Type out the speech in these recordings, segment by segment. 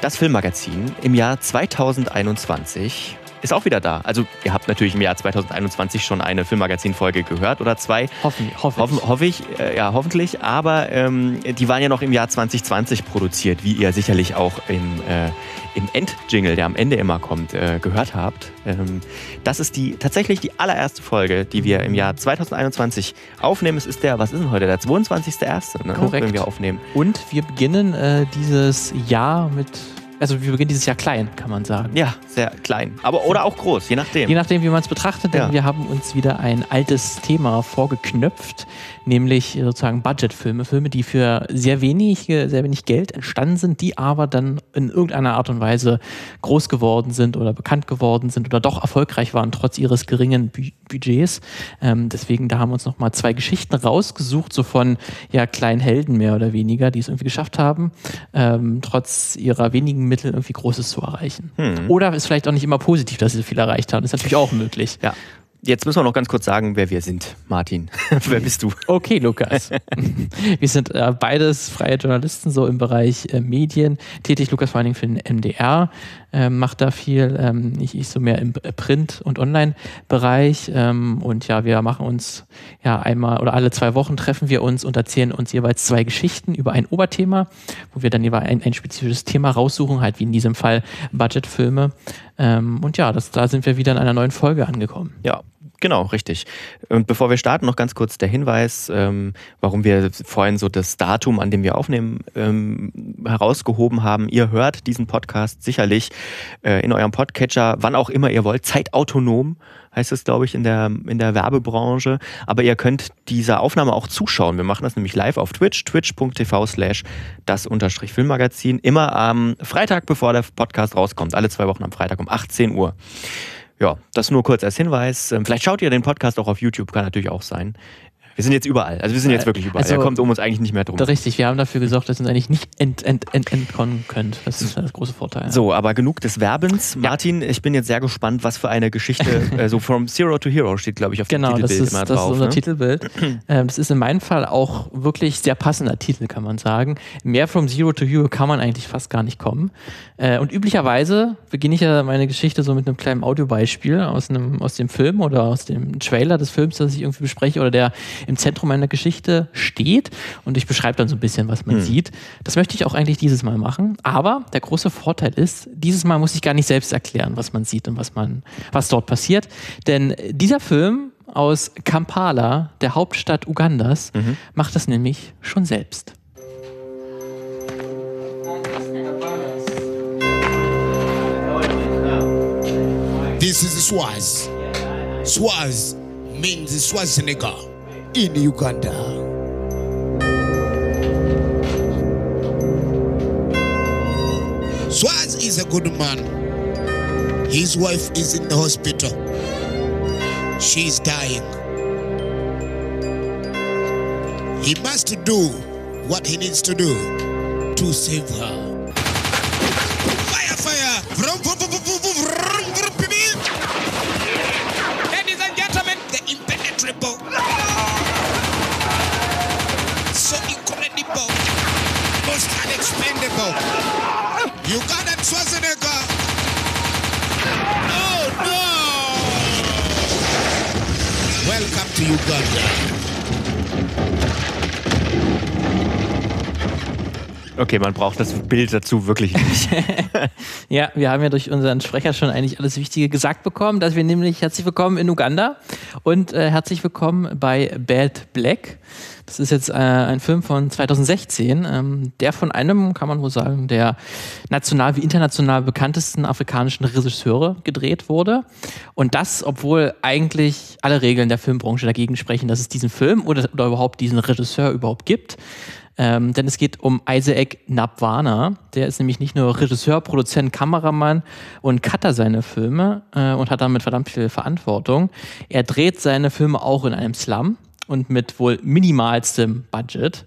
Das Filmmagazin im Jahr 2021 ist auch wieder da. Also ihr habt natürlich im Jahr 2021 schon eine Filmmagazin-Folge gehört oder zwei. Hoffen, hoffe Hoffen, hoffe ich, äh, ja hoffentlich. Aber ähm, die waren ja noch im Jahr 2020 produziert, wie ihr sicherlich auch im, äh, im Endjingle, der am Ende immer kommt, äh, gehört habt. Ähm, das ist die tatsächlich die allererste Folge, die wir im Jahr 2021 aufnehmen. Es ist der, was ist denn heute, der 22.01., ne, Korrekt. wenn wir aufnehmen. Und wir beginnen äh, dieses Jahr mit, also wir beginnen dieses Jahr klein, kann man sagen. Ja, sehr klein. Aber oder auch groß, je nachdem. Je nachdem, wie man es betrachtet, denn Ja. wir haben uns wieder ein altes Thema vorgeknöpft, nämlich sozusagen Budgetfilme, Filme, die für sehr wenig, äh, sehr wenig Geld entstanden sind, die aber dann in irgendeiner Art und Weise groß geworden sind oder bekannt geworden sind oder doch erfolgreich waren, trotz ihres geringen Bü Budgets. Ähm, deswegen, da haben wir uns nochmal zwei Geschichten rausgesucht, so von ja, kleinen Helden mehr oder weniger, die es irgendwie geschafft haben, ähm, trotz ihrer wenigen Mittel irgendwie Großes zu erreichen. Oder ist vielleicht auch nicht immer positiv, dass sie so viel erreicht haben. ist natürlich auch möglich. Ja. Jetzt müssen wir noch ganz kurz sagen, wer wir sind. Martin, wer bist du? Okay, Lukas. Wir sind äh, beides freie Journalisten, so im Bereich äh, Medien tätig. Lukas vor allen Dingen für den MDR, ähm, macht da viel. Ähm, ich, ich so mehr im Print- und Online-Bereich. Ähm, und ja, wir machen uns ja einmal oder alle zwei Wochen treffen wir uns und erzählen uns jeweils zwei Geschichten über ein Oberthema, wo wir dann jeweils ein, ein spezifisches Thema raussuchen, halt wie in diesem Fall Budgetfilme. Ähm, und ja, das, da sind wir wieder in einer neuen Folge angekommen. Ja, genau, richtig. Und bevor wir starten, noch ganz kurz der Hinweis, ähm, warum wir vorhin so das Datum, an dem wir aufnehmen, ähm, herausgehoben haben. Ihr hört diesen Podcast sicherlich äh, in eurem Podcatcher, wann auch immer ihr wollt, zeitautonom heißt es, glaube ich, in der, in der Werbebranche. Aber ihr könnt dieser Aufnahme auch zuschauen. Wir machen das nämlich live auf Twitch, twitch.tv slash das unterstrich Filmmagazin. Immer am Freitag, bevor der Podcast rauskommt. Alle zwei Wochen am Freitag um 18 Uhr. Ja, das nur kurz als Hinweis. Ähm, Vielleicht schaut ihr den Podcast auch auf YouTube, kann natürlich auch sein. Wir sind jetzt überall. Also wir sind jetzt wirklich überall. Also- er kommt um uns eigentlich nicht mehr drum. Richtig, wir haben dafür gesorgt, dass ihr uns eigentlich nicht ent, ent, ent, entkommen könnt. Das ist das große Vorteil. So, aber genug des Werbens. Martin, ich bin jetzt sehr gespannt, was für eine Geschichte, äh, so from Zero to Hero steht, glaube ich, auf Genau, dem Titelbild immer das ist unser ne? Titelbild. ähm, das ist in meinem Fall auch wirklich sehr passender Titel, kann man sagen. Mehr From Zero to Hero kann man eigentlich fast gar nicht kommen. Äh, und üblicherweise beginne ich ja meine Geschichte so mit einem kleinen Audiobeispiel aus, einem, aus dem Film oder aus dem Trailer des Films, das ich irgendwie bespreche oder der im Zentrum meiner Geschichte steht. Und ich beschreibe dann so ein bisschen, was man sieht. Das möchte ich auch eigentlich dieses Mal machen. Aber der große Vorteil ist, dieses Mal muss ich gar nicht selbst erklären, was man sieht und was, man, was dort passiert. Denn dieser Film aus Kampala, der Hauptstadt Ugandas, macht das nämlich schon selbst. This is Swaz. Swaz means Schwarzenegger in Uganda. Swaz is a good man. His wife is in the hospital. She's dying. He must do what he needs to do to save her. George Pendico. You got it, Schwarzenegger. Oh, no. Welcome to Uganda. Okay, man braucht das Bild dazu wirklich nicht. Ja, wir haben ja durch unseren Sprecher schon eigentlich alles Wichtige gesagt bekommen, dass wir nämlich herzlich willkommen in Uganda und äh, herzlich willkommen bei Bad Black. Das ist jetzt äh, ein Film von 2016, ähm, der von einem, kann man wohl sagen, der national wie international bekanntesten afrikanischen Regisseure gedreht wurde. Und das, obwohl eigentlich alle Regeln der Filmbranche dagegen sprechen, dass es diesen Film oder, oder überhaupt diesen Regisseur überhaupt gibt. Ähm, denn es geht um Isaac Nabwana. Der ist nämlich nicht nur Regisseur, Produzent, Kameramann und Cutter seiner Filme äh, und hat damit verdammt viel Verantwortung. Er dreht seine Filme auch in einem Slum und mit wohl minimalstem Budget.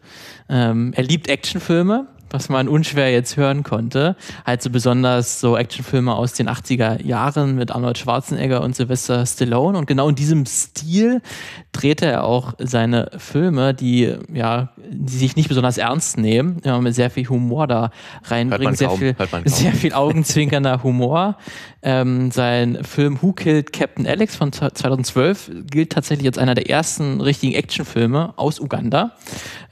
Ähm, er liebt Actionfilme, was man unschwer jetzt hören konnte. Halt so besonders so Actionfilme aus den 80er Jahren mit Arnold Schwarzenegger und Sylvester Stallone. Und genau in diesem Stil drehte er auch seine Filme, die ja die sich nicht besonders ernst nehmen, immer mit sehr viel Humor da reinbringen, sehr viel, sehr viel augenzwinkernder Humor. Ähm, sein Film Who Killed Captain Alex von 2012 gilt tatsächlich als einer der ersten richtigen Actionfilme aus Uganda.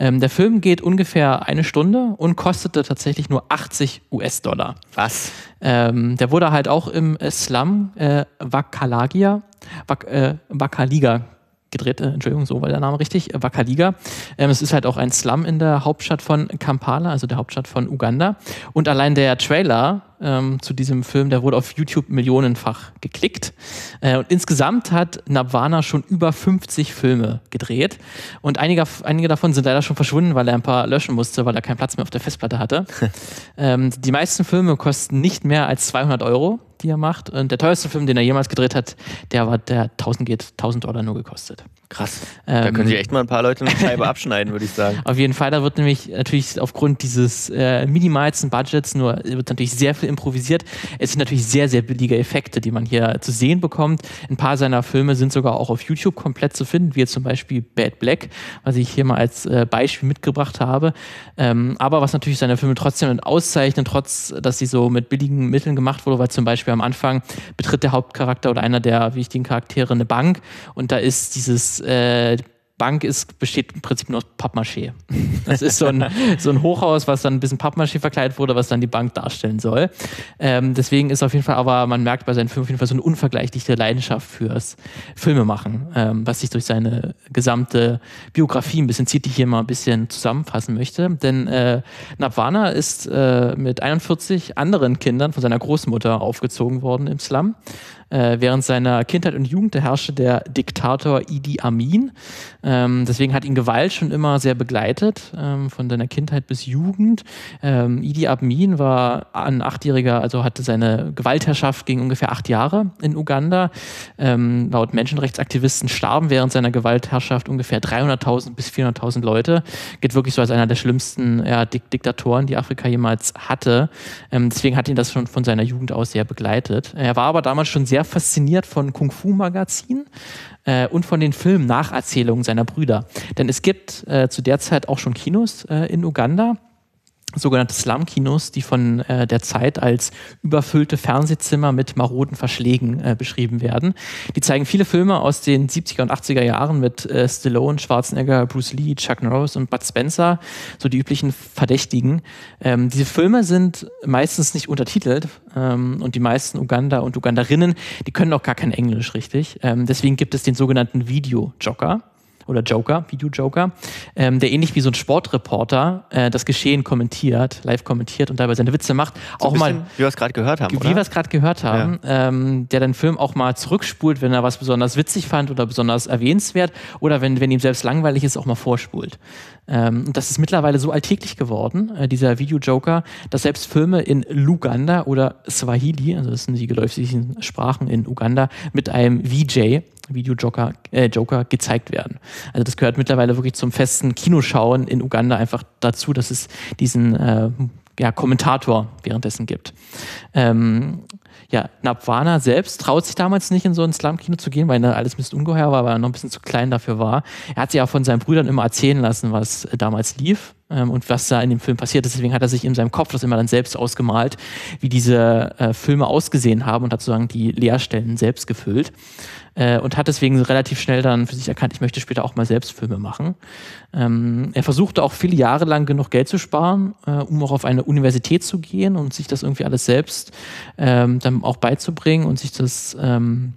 Ähm, der Film geht ungefähr eine Stunde und kostete tatsächlich nur 80 US-Dollar. Was? Ähm, der wurde halt auch im Slum äh, Wakalagia, Wak, äh, Wakaliga gedreht, äh, Entschuldigung, so war der Name richtig, Wakaliga. Ähm, es ist halt auch ein Slum in der Hauptstadt von Kampala, also der Hauptstadt von Uganda. Und allein der Trailer ähm, zu diesem Film, der wurde auf YouTube millionenfach geklickt. Äh, und insgesamt hat Nabwana schon über 50 Filme gedreht. Und einige, einige davon sind leider schon verschwunden, weil er ein paar löschen musste, weil er keinen Platz mehr auf der Festplatte hatte. ähm, die meisten Filme kosten nicht mehr als 200 Euro die er macht. Und der teuerste Film, den er jemals gedreht hat, der war der 1000 geht 1000 Dollar nur gekostet. Krass. Ähm, da können sich echt mal ein paar Leute eine Scheibe abschneiden, würde ich sagen. Auf jeden Fall, da wird nämlich natürlich aufgrund dieses äh, minimalsten Budgets nur wird natürlich sehr viel improvisiert. Es sind natürlich sehr, sehr billige Effekte, die man hier zu sehen bekommt. Ein paar seiner Filme sind sogar auch auf YouTube komplett zu finden, wie jetzt zum Beispiel Bad Black, was ich hier mal als äh, Beispiel mitgebracht habe. Ähm, aber was natürlich seine Filme trotzdem auszeichnet, trotz, dass sie so mit billigen Mitteln gemacht wurde, weil zum Beispiel am Anfang betritt der Hauptcharakter oder einer der wichtigen Charaktere eine Bank. Und da ist dieses äh, Bank ist, besteht im Prinzip nur aus Pappmaché. Das ist so ein, so ein Hochhaus, was dann ein bisschen Pappmaché verkleidet wurde, was dann die Bank darstellen soll. Ähm, deswegen ist auf jeden Fall, aber man merkt bei seinen Filmen auf jeden Fall so eine unvergleichliche Leidenschaft fürs Filmemachen, ähm, was sich durch seine gesamte Biografie ein bisschen zieht, die ich hier mal ein bisschen zusammenfassen möchte. Denn äh, Nabwana ist äh, mit 41 anderen Kindern von seiner Großmutter aufgezogen worden im Slum. Äh, während seiner Kindheit und Jugend herrschte der Diktator Idi Amin. Ähm, deswegen hat ihn Gewalt schon immer sehr begleitet, ähm, von seiner Kindheit bis Jugend. Ähm, Idi Amin war ein Achtjähriger, also hatte seine Gewaltherrschaft gegen ungefähr acht Jahre in Uganda. Ähm, laut Menschenrechtsaktivisten starben während seiner Gewaltherrschaft ungefähr 300.000 bis 400.000 Leute. Geht wirklich so als einer der schlimmsten ja, Dik Diktatoren, die Afrika jemals hatte. Ähm, deswegen hat ihn das schon von seiner Jugend aus sehr begleitet. Er war aber damals schon sehr sehr fasziniert von Kung-Fu-Magazinen äh, und von den Filmnacherzählungen seiner Brüder. Denn es gibt äh, zu der Zeit auch schon Kinos äh, in Uganda sogenannte Slum-Kinos, die von äh, der Zeit als überfüllte Fernsehzimmer mit maroden Verschlägen äh, beschrieben werden. Die zeigen viele Filme aus den 70er und 80er Jahren mit äh, Stallone, Schwarzenegger, Bruce Lee, Chuck Norris und Bud Spencer, so die üblichen Verdächtigen. Ähm, diese Filme sind meistens nicht untertitelt ähm, und die meisten Uganda und Uganderinnen, die können auch gar kein Englisch richtig. Ähm, deswegen gibt es den sogenannten Video-Jocker oder Joker, Video-Joker, ähm, der ähnlich wie so ein Sportreporter äh, das Geschehen kommentiert, live kommentiert und dabei seine Witze macht. So auch mal, wie wir es gerade gehört haben. Wie wir es gerade gehört haben, ja. ähm, der den Film auch mal zurückspult, wenn er was besonders witzig fand oder besonders erwähnenswert oder wenn, wenn ihm selbst langweilig ist, auch mal vorspult. Ähm, und das ist mittlerweile so alltäglich geworden, äh, dieser Video-Joker, dass selbst Filme in Luganda oder Swahili, also das sind die geläufigen Sprachen in Uganda, mit einem VJ, Video-Joker äh, Joker gezeigt werden. Also das gehört mittlerweile wirklich zum festen Kinoschauen in Uganda einfach dazu, dass es diesen äh, ja, Kommentator währenddessen gibt. Ähm, ja, Nabwana selbst traut sich damals nicht in so ein Slum-Kino zu gehen, weil er alles ein bisschen ungeheuer war, weil er noch ein bisschen zu klein dafür war. Er hat sich auch von seinen Brüdern immer erzählen lassen, was damals lief ähm, und was da in dem Film passiert ist. Deswegen hat er sich in seinem Kopf das immer dann selbst ausgemalt, wie diese äh, Filme ausgesehen haben und hat sozusagen die Leerstellen selbst gefüllt äh, und hat deswegen relativ schnell dann für sich erkannt, ich möchte später auch mal selbst Filme machen. Ähm, er versuchte auch viele Jahre lang genug Geld zu sparen, äh, um auch auf eine Universität zu gehen und sich das irgendwie alles selbst ähm, dann auch beizubringen und sich das ähm,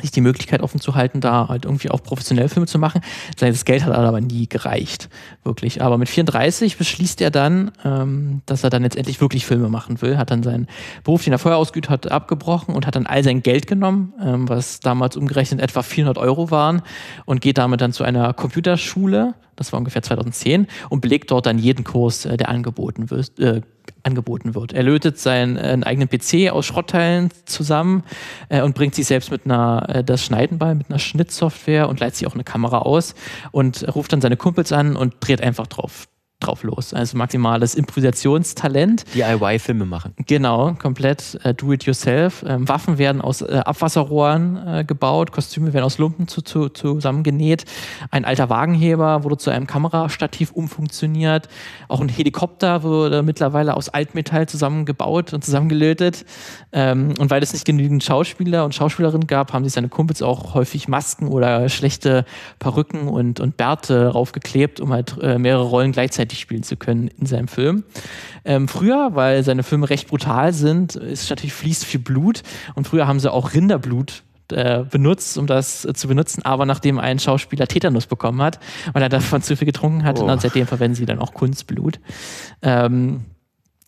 sich die Möglichkeit offen zu halten, da halt irgendwie auch professionell Filme zu machen. Das Geld hat aber nie gereicht, wirklich. Aber mit 34 beschließt er dann, ähm, dass er dann jetzt endlich wirklich Filme machen will, hat dann seinen Beruf, den er vorher ausgeübt hat, abgebrochen und hat dann all sein Geld genommen, ähm, was damals umgerechnet etwa 400 Euro waren und geht damit dann zu einer Computerschule, das war ungefähr 2010, und belegt dort dann jeden Kurs, äh, der angeboten wird, äh, angeboten wird. Er lötet seinen äh, eigenen PC aus Schrottteilen zusammen äh, und bringt sich selbst mit einer äh, das Schneiden bei, mit einer Schnittsoftware und leitet sich auch eine Kamera aus und ruft dann seine Kumpels an und dreht einfach drauf drauf los. Also maximales Improvisationstalent. DIY-Filme machen. Genau, komplett äh, do-it-yourself. Ähm, Waffen werden aus äh, Abwasserrohren äh, gebaut, Kostüme werden aus Lumpen zu, zu, zusammengenäht. Ein alter Wagenheber wurde zu einem Kamerastativ umfunktioniert. Auch ein Helikopter wurde mittlerweile aus Altmetall zusammengebaut und zusammengelötet. Ähm, und weil es nicht genügend Schauspieler und Schauspielerinnen gab, haben sich seine Kumpels auch häufig Masken oder schlechte Perücken und, und Bärte raufgeklebt, um halt äh, mehrere Rollen gleichzeitig spielen zu können in seinem Film. Ähm, früher, weil seine Filme recht brutal sind, ist natürlich fließt viel Blut und früher haben sie auch Rinderblut äh, benutzt, um das äh, zu benutzen, aber nachdem ein Schauspieler Tetanus bekommen hat, weil er davon zu viel getrunken hat, oh. und seitdem verwenden sie dann auch Kunstblut. Ähm,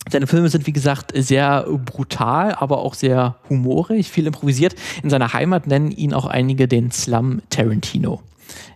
seine Filme sind, wie gesagt, sehr brutal, aber auch sehr humorig, viel improvisiert. In seiner Heimat nennen ihn auch einige den Slum Tarantino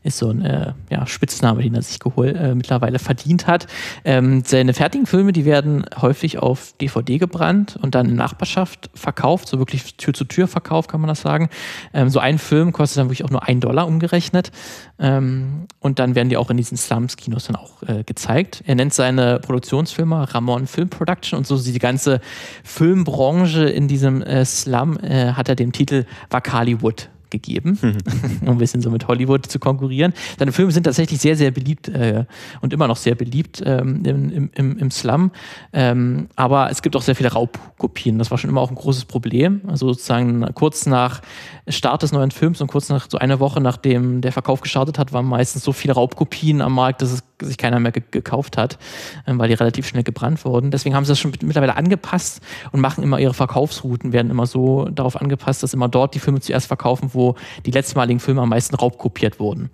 ist so ein äh, ja, Spitzname, den er sich geholt, äh, mittlerweile verdient hat. Ähm, seine fertigen Filme, die werden häufig auf DVD gebrannt und dann in Nachbarschaft verkauft, so wirklich Tür zu Tür verkauft, kann man das sagen. Ähm, so ein Film kostet dann wirklich auch nur ein Dollar umgerechnet. Ähm, und dann werden die auch in diesen Slums-Kinos dann auch äh, gezeigt. Er nennt seine Produktionsfirma Ramon Film Production und so die ganze Filmbranche in diesem äh, Slum äh, hat er den Titel Wakaliwood gegeben, mhm. um ein bisschen so mit Hollywood zu konkurrieren. Seine Filme sind tatsächlich sehr, sehr beliebt äh, und immer noch sehr beliebt ähm, im, im, im Slum. Ähm, aber es gibt auch sehr viele Raubkopien. Das war schon immer auch ein großes Problem. Also sozusagen kurz nach Start des neuen Films und kurz nach so einer Woche, nachdem der Verkauf gestartet hat, waren meistens so viele Raubkopien am Markt, dass es sich keiner mehr ge gekauft hat, ähm, weil die relativ schnell gebrannt wurden. Deswegen haben sie das schon mittlerweile angepasst und machen immer ihre Verkaufsrouten, werden immer so darauf angepasst, dass immer dort die Filme zuerst verkaufen, wo wo die letztmaligen Filme am meisten raubkopiert wurden.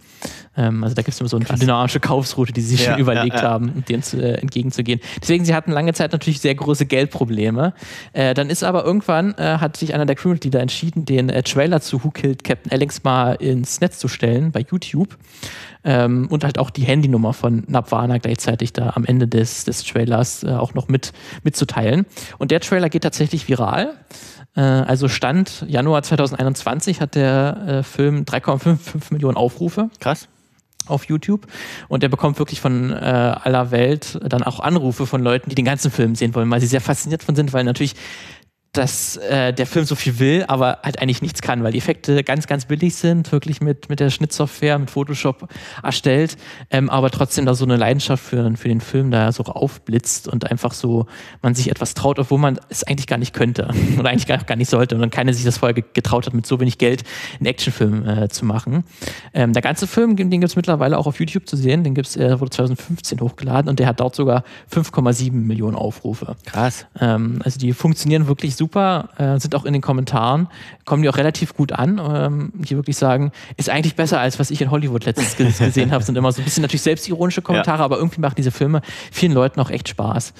Ähm, also da gibt es immer so eine Krass. dynamische Kaufsroute, die sie sich ja, schon überlegt ja, ja. haben, denen zu, äh, entgegenzugehen. Deswegen, sie hatten lange Zeit natürlich sehr große Geldprobleme. Äh, dann ist aber irgendwann, äh, hat sich einer der Crewmitglieder entschieden, den äh, Trailer zu Who Killed Captain Alex mal ins Netz zu stellen bei YouTube. Ähm, und halt auch die Handynummer von Nabwana gleichzeitig da am Ende des, des Trailers äh, auch noch mit, mitzuteilen. Und der Trailer geht tatsächlich viral. Äh, also Stand Januar 2021 hat der äh, Film 3,55 Millionen Aufrufe. Krass auf YouTube und der bekommt wirklich von äh, aller Welt dann auch Anrufe von Leuten, die den ganzen Film sehen wollen, weil sie sehr fasziniert von sind, weil natürlich dass äh, der Film so viel will, aber halt eigentlich nichts kann, weil die Effekte ganz, ganz billig sind, wirklich mit, mit der Schnittsoftware, mit Photoshop erstellt, ähm, aber trotzdem da so eine Leidenschaft für, für den Film da so aufblitzt und einfach so man sich etwas traut, obwohl man es eigentlich gar nicht könnte oder eigentlich gar, gar nicht sollte und dann keiner sich das vorher getraut hat, mit so wenig Geld einen Actionfilm äh, zu machen. Ähm, der ganze Film, den gibt es mittlerweile auch auf YouTube zu sehen, den gibt's, er wurde 2015 hochgeladen und der hat dort sogar 5,7 Millionen Aufrufe. Krass. Ähm, also die funktionieren wirklich super super, äh, sind auch in den Kommentaren, kommen die auch relativ gut an, ähm, die wirklich sagen, ist eigentlich besser als was ich in Hollywood letztens gesehen habe. Sind immer so ein bisschen natürlich selbstironische Kommentare, ja. aber irgendwie machen diese Filme vielen Leuten auch echt Spaß.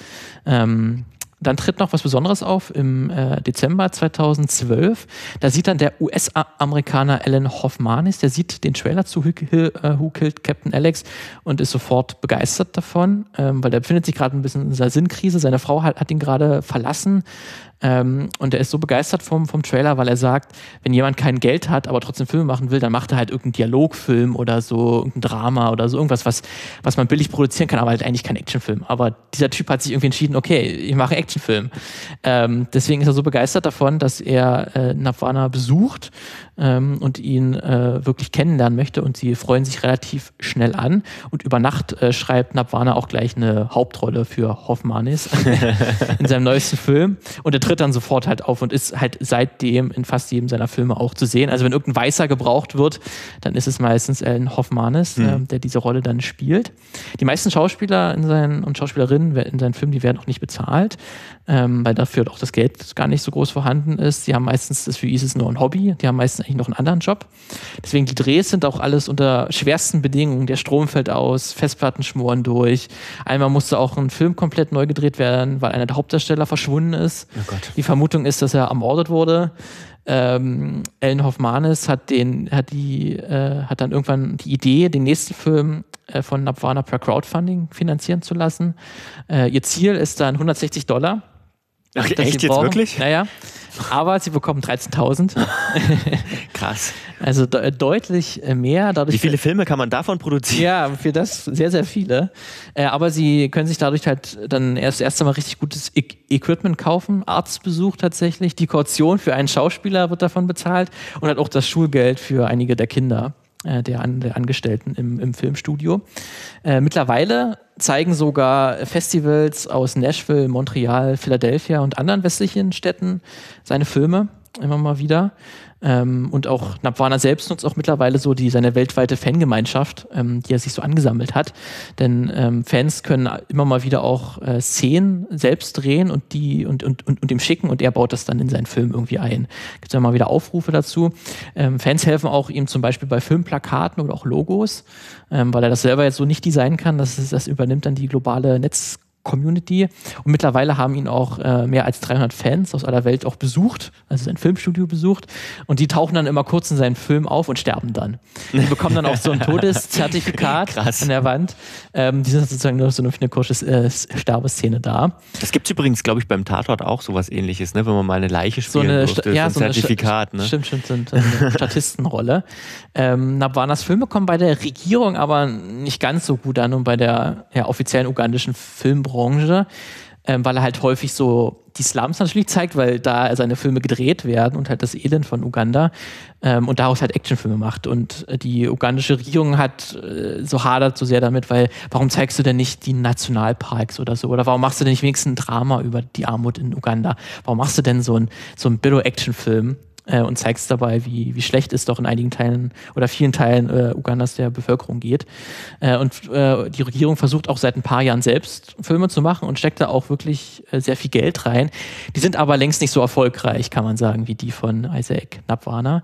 Ähm, dann tritt noch was Besonderes auf im äh, Dezember 2012. Da sieht dann der US-Amerikaner Alan Hoffmanis, der sieht den Trailer zu Who, äh, Who Killed Captain Alex und ist sofort begeistert davon, ähm, weil der befindet sich gerade ein bisschen in dieser Sinnkrise. Seine Frau hat, hat ihn gerade verlassen ähm, und er ist so begeistert vom, vom Trailer, weil er sagt, wenn jemand kein Geld hat, aber trotzdem Filme machen will, dann macht er halt irgendeinen Dialogfilm oder so, irgendein Drama oder so, irgendwas, was, was man billig produzieren kann, aber halt eigentlich kein Actionfilm. Aber dieser Typ hat sich irgendwie entschieden, okay, ich mache Actionfilm. Ähm, deswegen ist er so begeistert davon, dass er äh, Navana besucht ähm, und ihn äh, wirklich kennenlernen möchte und sie freuen sich relativ schnell an. Und über Nacht äh, schreibt Navana auch gleich eine Hauptrolle für Hoffmanis in seinem neuesten Film. Und er tritt dann sofort halt auf und ist halt seitdem in fast jedem seiner Filme auch zu sehen. Also wenn irgendein Weißer gebraucht wird, dann ist es meistens Alan Hoffmanis, mhm. äh, der diese Rolle dann spielt. Die meisten Schauspieler in seinen, und Schauspielerinnen in seinen Filmen, die werden auch nicht bezahlt, ähm, weil dafür auch das Geld gar nicht so groß vorhanden ist. Die haben meistens, das für ISIS nur ein Hobby, die haben meistens eigentlich noch einen anderen Job. Deswegen die Drehs sind auch alles unter schwersten Bedingungen. Der Strom fällt aus, Festplatten schmoren durch. Einmal musste auch ein Film komplett neu gedreht werden, weil einer der Hauptdarsteller verschwunden ist. Oh Gott. Die Vermutung ist, dass er ermordet wurde. Ähm, Ellen Hoffmanis hat den, hat die, äh, hat dann irgendwann die Idee, den nächsten Film äh, von Nabwana per Crowdfunding finanzieren zu lassen. Äh, ihr Ziel ist dann 160 Dollar Ach, echt jetzt brauchen. wirklich? Naja. Aber sie bekommen 13.000. Krass. Also de deutlich äh, mehr. Dadurch Wie viele Filme kann man davon produzieren? Ja, für das sehr, sehr viele. Äh, aber sie können sich dadurch halt dann erst erst einmal richtig gutes e Equipment kaufen. Arztbesuch tatsächlich. Die Kaution für einen Schauspieler wird davon bezahlt und halt auch das Schulgeld für einige der Kinder der, An der Angestellten im, im Filmstudio. Äh, mittlerweile zeigen sogar Festivals aus Nashville, Montreal, Philadelphia und anderen westlichen Städten seine Filme immer mal wieder. Ähm, und auch Nabwana selbst nutzt auch mittlerweile so die seine weltweite Fangemeinschaft, ähm, die er sich so angesammelt hat. Denn ähm, Fans können immer mal wieder auch äh, Szenen selbst drehen und die und, und, und, und ihm schicken und er baut das dann in seinen Film irgendwie ein. Gibt immer mal wieder Aufrufe dazu. Ähm, Fans helfen auch ihm zum Beispiel bei Filmplakaten oder auch Logos, ähm, weil er das selber jetzt so nicht designen kann. Das, das übernimmt dann die globale Netz Community. Und mittlerweile haben ihn auch äh, mehr als 300 Fans aus aller Welt auch besucht, also sein Filmstudio besucht. Und die tauchen dann immer kurz in seinen Film auf und sterben dann. Die bekommen dann auch so ein Todeszertifikat an der Wand. Ähm, die sind sozusagen nur so eine, eine kurze äh, Sterbeszene da. Das gibt es übrigens, glaube ich, beim Tatort auch sowas ähnliches, ne? wenn man mal eine Leiche So spielen eine, durfte. Ja, so so ein eine Zertifikat. Sta- Ne? Stimmt, stimmt, stimmt. Eine Statistenrolle. Ähm, Nabwanas Filme kommen bei der Regierung aber nicht ganz so gut an und bei der ja, offiziellen ugandischen Filmbranche, ähm, weil er halt häufig so die Slums natürlich zeigt, weil da seine Filme gedreht werden und halt das Elend von Uganda ähm, und daraus halt Actionfilme macht. Und äh, die ugandische Regierung hat äh, so hadert so sehr damit, weil warum zeigst du denn nicht die Nationalparks oder so? Oder warum machst du denn nicht wenigstens ein Drama über die Armut in Uganda? Warum machst du denn so ein, so Billo-Action-Film? Äh, und zeigst dabei, wie, wie schlecht es doch in einigen Teilen oder vielen Teilen äh, Ugandas der Bevölkerung geht. Äh, und äh, die Regierung versucht auch seit ein paar Jahren selbst Filme zu machen und steckt da auch wirklich äh, sehr viel Geld rein. Die sind aber längst nicht so erfolgreich, kann man sagen, wie die von Isaac Nabwana.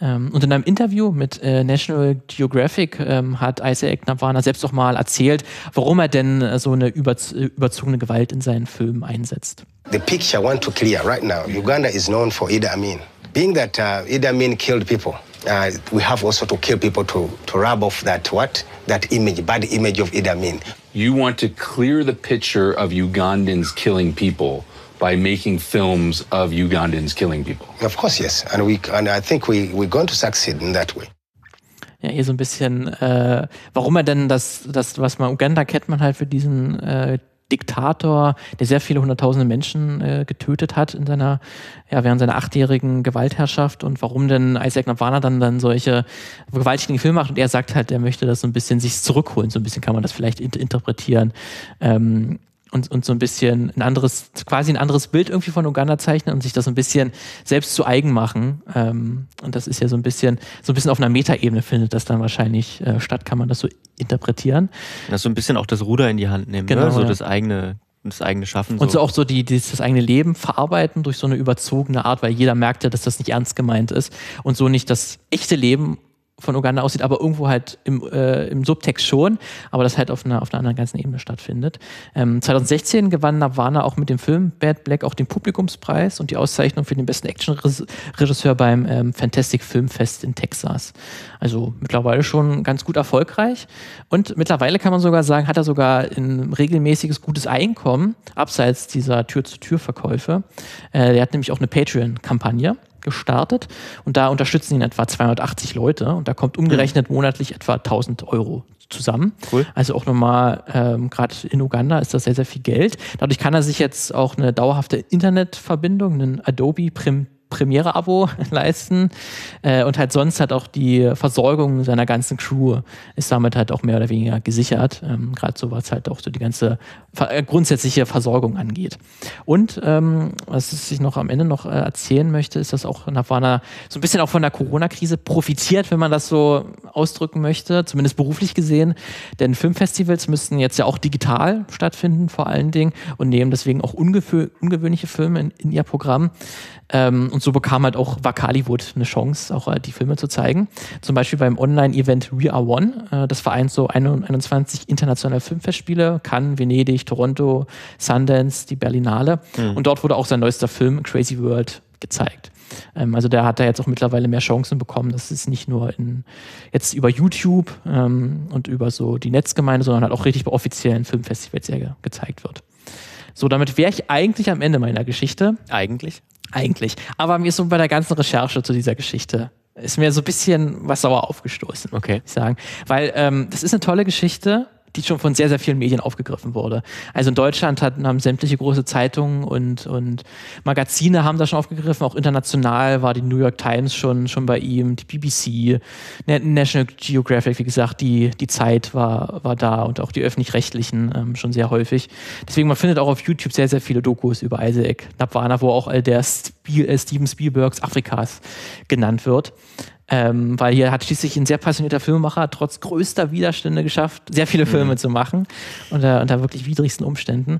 Ähm, und in einem Interview mit äh, National Geographic ähm, hat Isaac Nabwana selbst auch mal erzählt, warum er denn äh, so eine überz überzogene Gewalt in seinen Filmen einsetzt. The picture I want to clear right now Uganda is known for Idi Amin. Being that uh, Idi Amin killed people, uh, we have also to kill people to, to rub off that what? That image, bad image of Idi Amin. You want to clear the picture of Ugandans killing people by making films of Ugandans killing people. Of course, yes. And, we, and I think we, we're going to succeed in that way. ja, hier so ein bisschen, äh, warum er denn das, das, was man Uganda kennt man halt für diesen äh, Diktator, der sehr viele hunderttausende Menschen äh, getötet hat in seiner, ja, während seiner achtjährigen Gewaltherrschaft. Und warum denn Isaac Nabwana dann dann solche gewaltigen Filme macht. Und er sagt halt, er möchte das so ein bisschen sich zurückholen, so ein bisschen kann man das vielleicht int interpretieren. Ähm, und, und so ein bisschen ein anderes, quasi ein anderes Bild irgendwie von Uganda zeichnen und sich das so ein bisschen selbst zu eigen machen. Ähm, und das ist ja so ein bisschen, so ein bisschen auf einer Metaebene findet das dann wahrscheinlich äh, statt, kann man das so interpretieren. Das so ein bisschen auch das Ruder in die Hand nehmen, Genau, ne? so ja. das eigene, das eigene Schaffen. Und so auch so die, die, das eigene Leben verarbeiten durch so eine überzogene Art, weil jeder merkt ja, dass das nicht ernst gemeint ist und so nicht das echte Leben von Uganda aussieht, aber irgendwo halt im, äh, im Subtext schon, aber das halt auf einer, auf einer anderen ganzen Ebene stattfindet. Ähm, 2016 gewann Nirvana auch mit dem Film Bad Black auch den Publikumspreis und die Auszeichnung für den besten Actionregisseur beim ähm, Fantastic Filmfest in Texas. Also mittlerweile schon ganz gut erfolgreich und mittlerweile kann man sogar sagen, hat er sogar ein regelmäßiges gutes Einkommen, abseits dieser Tür-zu-Tür-Verkäufe. Äh, er hat nämlich auch eine Patreon-Kampagne gestartet und da unterstützen ihn etwa 280 Leute und da kommt umgerechnet monatlich etwa 1000 Euro zusammen. Cool. Also auch nochmal, ähm, gerade in Uganda ist das sehr, sehr viel Geld. Dadurch kann er sich jetzt auch eine dauerhafte Internetverbindung, einen Adobe Prim Premiere-Abo leisten äh, und halt sonst halt auch die Versorgung seiner ganzen Crew ist damit halt auch mehr oder weniger gesichert, ähm, gerade so was halt auch so die ganze äh, grundsätzliche Versorgung angeht. Und ähm, was ich noch am Ende noch äh, erzählen möchte, ist, dass auch Nirvana so ein bisschen auch von der Corona-Krise profitiert, wenn man das so ausdrücken möchte, zumindest beruflich gesehen, denn Filmfestivals müssten jetzt ja auch digital stattfinden vor allen Dingen und nehmen deswegen auch ungewöhnliche Filme in, in ihr Programm. Ähm, und so bekam halt auch Wakaliwood eine Chance, auch äh, die Filme zu zeigen. Zum Beispiel beim Online-Event We Are One. Äh, das vereint so 21 internationale Filmfestspiele, Cannes, Venedig, Toronto, Sundance, die Berlinale. Und dort wurde auch sein neuester Film Crazy World gezeigt. Ähm, also der hat da jetzt auch mittlerweile mehr Chancen bekommen. Das ist nicht nur in, jetzt über YouTube ähm, und über so die Netzgemeinde, sondern halt auch richtig bei offiziellen Filmfestivals ja ge gezeigt wird. So, damit wäre ich eigentlich am Ende meiner Geschichte. Eigentlich? Eigentlich. Aber mir ist so bei der ganzen Recherche zu dieser Geschichte ist mir so ein bisschen was sauer aufgestoßen. Okay. Ich sagen. Weil ähm, das ist eine tolle Geschichte die schon von sehr, sehr vielen Medien aufgegriffen wurde. Also in Deutschland hatten, haben sämtliche große Zeitungen und, und Magazine haben das schon aufgegriffen. Auch international war die New York Times schon, schon bei ihm, die BBC, National Geographic, wie gesagt, die, die Zeit war, war da und auch die öffentlich-rechtlichen ähm, schon sehr häufig. Deswegen, man findet auch auf YouTube sehr, sehr viele Dokus über Isaac Nabwana, wo auch all der Spiel, äh, Steven Spielbergs Afrikas genannt wird. Ähm, weil hier hat schließlich ein sehr passionierter Filmemacher trotz größter Widerstände geschafft, sehr viele Filme mhm. zu machen unter, unter wirklich widrigsten Umständen.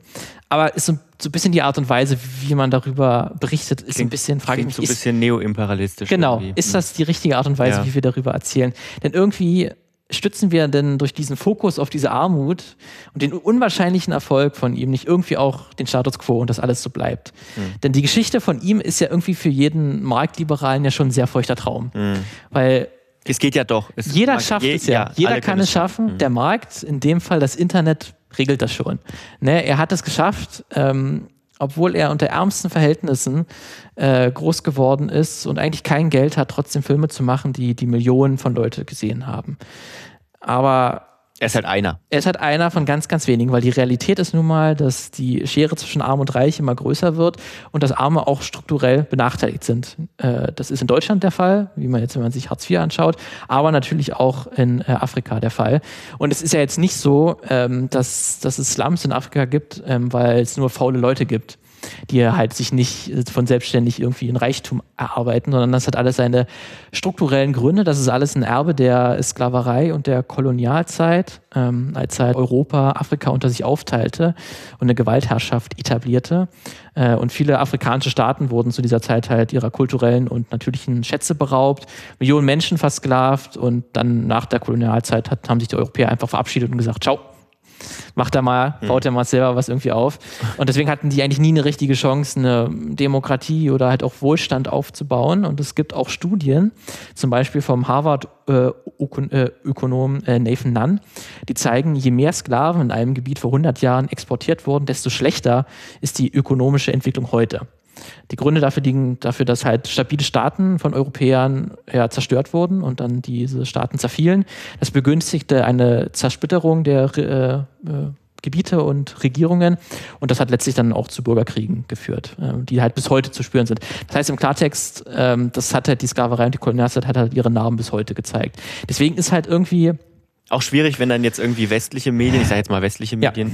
Aber ist so, so ein bisschen die Art und Weise, wie man darüber berichtet, ist klingt, ein bisschen, frage ich mich. So ein bisschen neoimperialistisch. Genau. Irgendwie. Ist das die richtige Art und Weise, ja. wie wir darüber erzählen? Denn irgendwie stützen wir denn durch diesen Fokus auf diese Armut und den unwahrscheinlichen Erfolg von ihm nicht irgendwie auch den Status quo und das alles so bleibt? Mhm. Denn die Geschichte von ihm ist ja irgendwie für jeden Marktliberalen ja schon ein sehr feuchter Traum. Mhm. Weil es geht ja doch. Es jeder schafft je, es ja. ja jeder kann es schaffen. Mhm. Der Markt, in dem Fall das Internet, regelt das schon. Ne, er hat es geschafft, ähm, obwohl er unter ärmsten Verhältnissen äh, groß geworden ist und eigentlich kein Geld hat, trotzdem Filme zu machen, die die Millionen von Leuten gesehen haben. Aber er ist halt einer. Er ist halt einer von ganz, ganz wenigen, weil die Realität ist nun mal, dass die Schere zwischen Arm und Reich immer größer wird und dass Arme auch strukturell benachteiligt sind. Äh, das ist in Deutschland der Fall, wie man jetzt, wenn man sich Hartz IV anschaut, aber natürlich auch in äh, Afrika der Fall. Und es ist ja jetzt nicht so, ähm, dass, dass es Slums in Afrika gibt, ähm, weil es nur faule Leute gibt die halt sich nicht äh, von selbstständig irgendwie in Reichtum erarbeiten, sondern das hat alles seine strukturellen Gründe. Das ist alles ein Erbe der Sklaverei und der Kolonialzeit, ähm, als halt Europa Afrika unter sich aufteilte und eine Gewaltherrschaft etablierte. Äh, und viele afrikanische Staaten wurden zu dieser Zeit halt ihrer kulturellen und natürlichen Schätze beraubt, Millionen Menschen versklavt und dann nach der Kolonialzeit hat, haben sich die Europäer einfach verabschiedet und gesagt, ciao, macht er mal, hm. baut er mal selber was irgendwie auf. Und deswegen hatten die eigentlich nie eine richtige Chance, eine Demokratie oder halt auch Wohlstand aufzubauen. Und es gibt auch Studien, zum Beispiel vom Harvard-Ökonom äh, äh, Nathan Nunn, die zeigen, je mehr Sklaven in einem Gebiet vor 100 Jahren exportiert wurden, desto schlechter ist die ökonomische Entwicklung heute. Die Gründe dafür liegen dafür, dass halt stabile Staaten von Europäern ja, zerstört wurden und dann diese Staaten zerfielen. Das begünstigte eine Zersplitterung der äh, äh, Gebiete und Regierungen und das hat letztlich dann auch zu Bürgerkriegen geführt, äh, die halt bis heute zu spüren sind. Das heißt im Klartext, ähm, das hat halt die Sklaverei und die Kolonialzeit hat halt ihre Narben bis heute gezeigt. Deswegen ist halt irgendwie auch schwierig, wenn dann jetzt irgendwie westliche Medien, ich sage jetzt mal westliche Medien,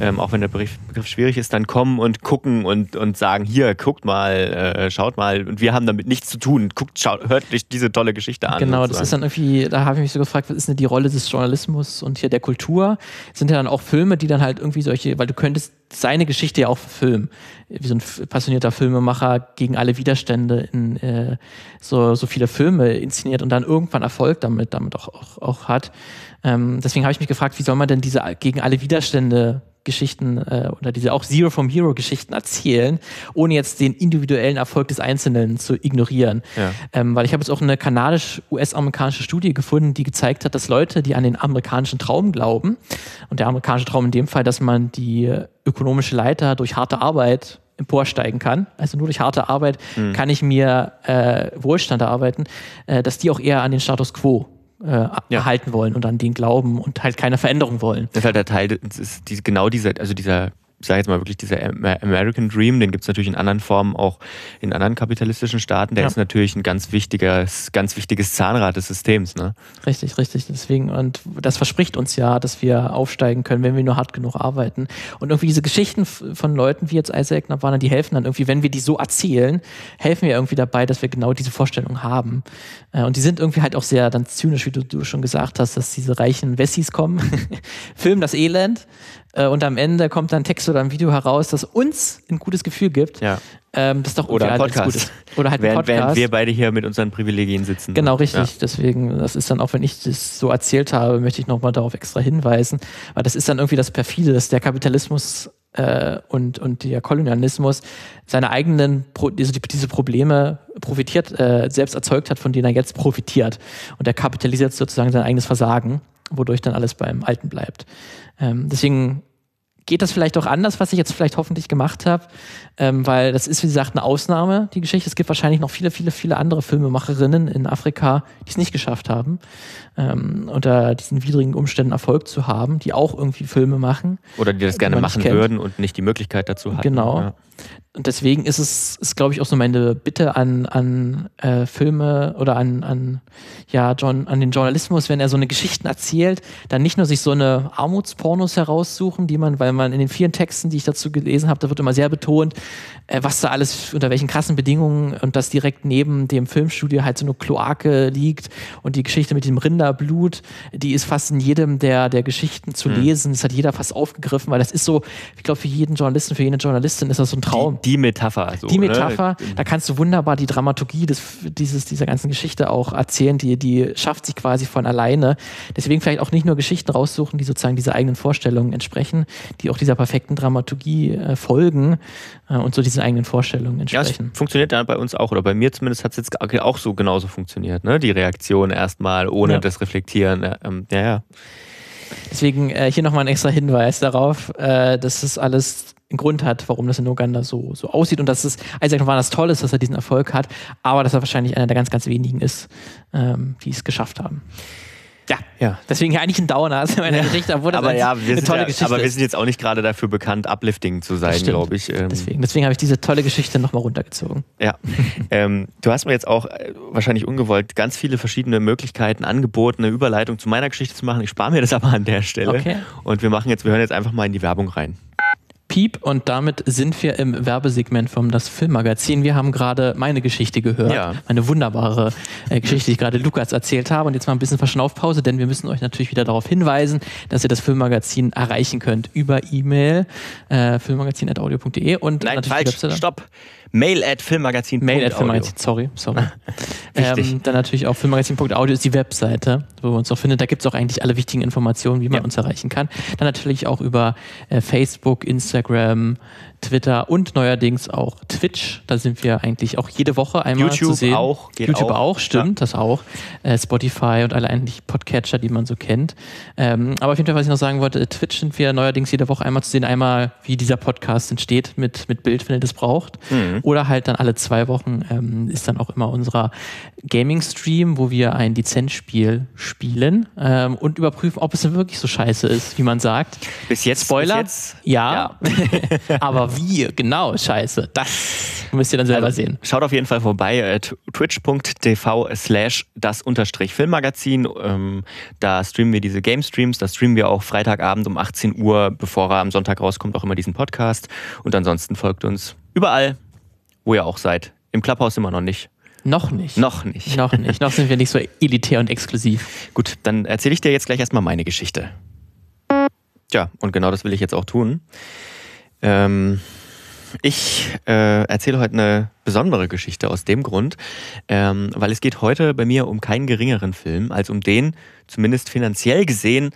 ja. ähm, auch wenn der Begriff, Begriff, schwierig ist, dann kommen und gucken und, und sagen, hier, guckt mal, äh, schaut mal. Und wir haben damit nichts zu tun. Guckt, schaut, hört euch diese tolle Geschichte an. Genau, sozusagen. das ist dann irgendwie, da habe ich mich so gefragt, was ist denn die Rolle des Journalismus und hier der Kultur? Das sind ja dann auch Filme, die dann halt irgendwie solche, weil du könntest seine Geschichte ja auch verfilmen. Wie so ein passionierter Filmemacher gegen alle Widerstände in äh, so, so viele Filme inszeniert und dann irgendwann Erfolg damit, damit auch, auch, auch hat. Ähm, deswegen habe ich mich gefragt, wie soll man denn diese gegen alle Widerstände Geschichten äh, oder diese auch Zero from Hero Geschichten erzählen, ohne jetzt den individuellen Erfolg des Einzelnen zu ignorieren. Ja. Ähm, weil ich habe jetzt auch eine kanadisch-US-amerikanische Studie gefunden, die gezeigt hat, dass Leute, die an den amerikanischen Traum glauben, und der amerikanische Traum in dem Fall, dass man die ökonomische Leiter durch harte Arbeit emporsteigen kann, also nur durch harte Arbeit mhm. kann ich mir äh, Wohlstand erarbeiten, äh, dass die auch eher an den Status quo äh, ja. erhalten wollen und an den glauben und halt keine Veränderung wollen. Das ist halt der Teil, ist die, genau dieser, also dieser ich sage jetzt mal wirklich, dieser American Dream, den gibt es natürlich in anderen Formen auch in anderen kapitalistischen Staaten, der ja. ist natürlich ein ganz wichtiges, ganz wichtiges Zahnrad des Systems. Ne? Richtig, richtig. Deswegen, und das verspricht uns ja, dass wir aufsteigen können, wenn wir nur hart genug arbeiten. Und irgendwie diese Geschichten von Leuten wie jetzt Isaac Nabana, die helfen dann irgendwie, wenn wir die so erzählen, helfen wir irgendwie dabei, dass wir genau diese Vorstellung haben. Äh, und die sind irgendwie halt auch sehr dann zynisch, wie du, du schon gesagt hast, dass diese reichen Wessis kommen, filmen das Elend äh, und am Ende kommt dann Text oder ein Video heraus, das uns ein gutes Gefühl gibt. Ja. Ähm, das ist doch oder ein Podcast. Oder halt ein Podcast. Während wir beide hier mit unseren Privilegien sitzen. Genau, richtig. Ja. Deswegen, das ist dann auch, wenn ich das so erzählt habe, möchte ich nochmal darauf extra hinweisen, weil das ist dann irgendwie das Perfide, dass der Kapitalismus äh, und, und der Kolonialismus seine eigenen, Pro diese, diese Probleme profitiert, äh, selbst erzeugt hat, von denen er jetzt profitiert. Und er kapitalisiert sozusagen sein eigenes Versagen, wodurch dann alles beim Alten bleibt. Ähm, deswegen geht das vielleicht auch anders, was ich jetzt vielleicht hoffentlich gemacht habe, ähm, weil das ist, wie gesagt, eine Ausnahme, die Geschichte. Es gibt wahrscheinlich noch viele, viele, viele andere Filmemacherinnen in Afrika, die es nicht geschafft haben, ähm, unter diesen widrigen Umständen Erfolg zu haben, die auch irgendwie Filme machen. Oder die das gerne machen kennt. würden und nicht die Möglichkeit dazu hatten. Genau. Ja. Und deswegen ist es, ist, glaube ich, auch so meine Bitte an, an äh, Filme oder an, an, ja, John, an den Journalismus, wenn er so eine Geschichten erzählt, dann nicht nur sich so eine Armutspornos heraussuchen, die man, weil man in den vielen Texten, die ich dazu gelesen habe, da wird immer sehr betont, äh, was da alles, unter welchen krassen Bedingungen und das direkt neben dem Filmstudio halt so eine Kloake liegt und die Geschichte mit dem Rinderblut, die ist fast in jedem der, der Geschichten zu lesen. Das hat jeder fast aufgegriffen, weil das ist so, ich glaube, für jeden Journalisten, für jede Journalistin ist das so ein Traum. Die, die Metapher. So, Die Metapher, Ne? da kannst du wunderbar die Dramaturgie des, dieses, dieser ganzen Geschichte auch erzählen, die, die schafft sich quasi von alleine. Deswegen vielleicht auch nicht nur Geschichten raussuchen, die sozusagen dieser eigenen Vorstellungen entsprechen, die auch dieser perfekten Dramaturgie äh, folgen äh, und so diesen eigenen Vorstellungen Ja, es entsprechen. funktioniert ja bei uns auch, oder bei mir zumindest hat es jetzt auch so genauso funktioniert, ne? Die Reaktion erstmal ohne Ja. das Reflektieren. Ja, ähm, ja, ja. Deswegen äh, hier nochmal ein extra Hinweis darauf, äh, dass es alles einen Grund hat, warum das in Uganda so, so aussieht und dass es Isaac Novana das Tolle ist, dass er diesen Erfolg hat, aber dass er wahrscheinlich einer der ganz, ganz wenigen ist, ähm, die es geschafft haben. Ja, ja. deswegen hier eigentlich ein Downer also meine Geschichte, obwohl das Aber ja, wir eine sind tolle ja, Geschichte aber wir sind jetzt auch nicht gerade dafür bekannt, uplifting zu sein, glaube ich. Ähm, Deswegen, deswegen habe ich diese tolle Geschichte nochmal runtergezogen. Ja. ähm, du hast mir jetzt auch äh, wahrscheinlich ungewollt ganz viele verschiedene Möglichkeiten angeboten, eine Überleitung zu meiner Geschichte zu machen. Ich spare mir das aber an der Stelle. Okay. Und wir machen jetzt, wir hören jetzt einfach mal in die Werbung rein. Piep und damit sind wir im Werbesegment vom Das Filmmagazin. Wir haben gerade meine Geschichte gehört, Ja. meine wunderbare äh, Geschichte, die ich gerade Lukas erzählt habe. Und jetzt mal ein bisschen Verschnaufpause, denn wir müssen euch natürlich wieder darauf hinweisen, dass ihr das Filmmagazin erreichen könnt über E-Mail, äh, filmmagazin.audio.de und Nein, natürlich falsch, stopp. Mail at filmmagazin. Mail at Filmmagazin, sorry, sorry. Ähm, dann natürlich auch filmmagazin.audio ist die Webseite, wo man uns auch findet. Da gibt es auch eigentlich alle wichtigen Informationen, wie man Ja. uns erreichen kann. Dann natürlich auch über äh, Facebook, Instagram, Twitter und neuerdings auch Twitch. Da sind wir eigentlich auch jede Woche einmal YouTube zu sehen. auch, geht YouTube auch. auch, stimmt, das auch. Äh, Spotify und alle eigentlich Podcatcher, die man so kennt. Ähm, aber auf jeden Fall, was ich noch sagen wollte, Twitch sind wir neuerdings jede Woche einmal zu sehen. Einmal, wie dieser Podcast entsteht mit, mit Bild, wenn ihr das braucht. Mhm. Oder halt dann alle zwei Wochen ähm, ist dann auch immer unser Gaming-Stream, wo wir ein Lizenzspiel spielen ähm, und überprüfen, ob es denn wirklich so scheiße ist, wie man sagt. Bis jetzt. Spoiler? Bis jetzt, Ja. Aber wie genau scheiße, das müsst ihr dann selber sehen. Schaut auf jeden Fall vorbei äh, at twitch.tv slash das unterstrich Filmmagazin. Ähm, da streamen wir diese Game Streams. Da streamen wir auch Freitagabend um 18 Uhr, bevor er am Sonntag rauskommt, auch immer diesen Podcast. Und ansonsten folgt uns überall, wo ihr auch seid. Im Clubhouse immer noch nicht. Noch nicht. Noch nicht. Noch nicht. Noch sind wir nicht so elitär und exklusiv. Gut, dann erzähle ich dir jetzt gleich erstmal meine Geschichte. Tja, und genau das will ich jetzt auch tun. Ähm, ich äh, erzähle heute eine besondere Geschichte aus dem Grund, ähm, weil es geht heute bei mir um keinen geringeren Film als um den, zumindest finanziell gesehen,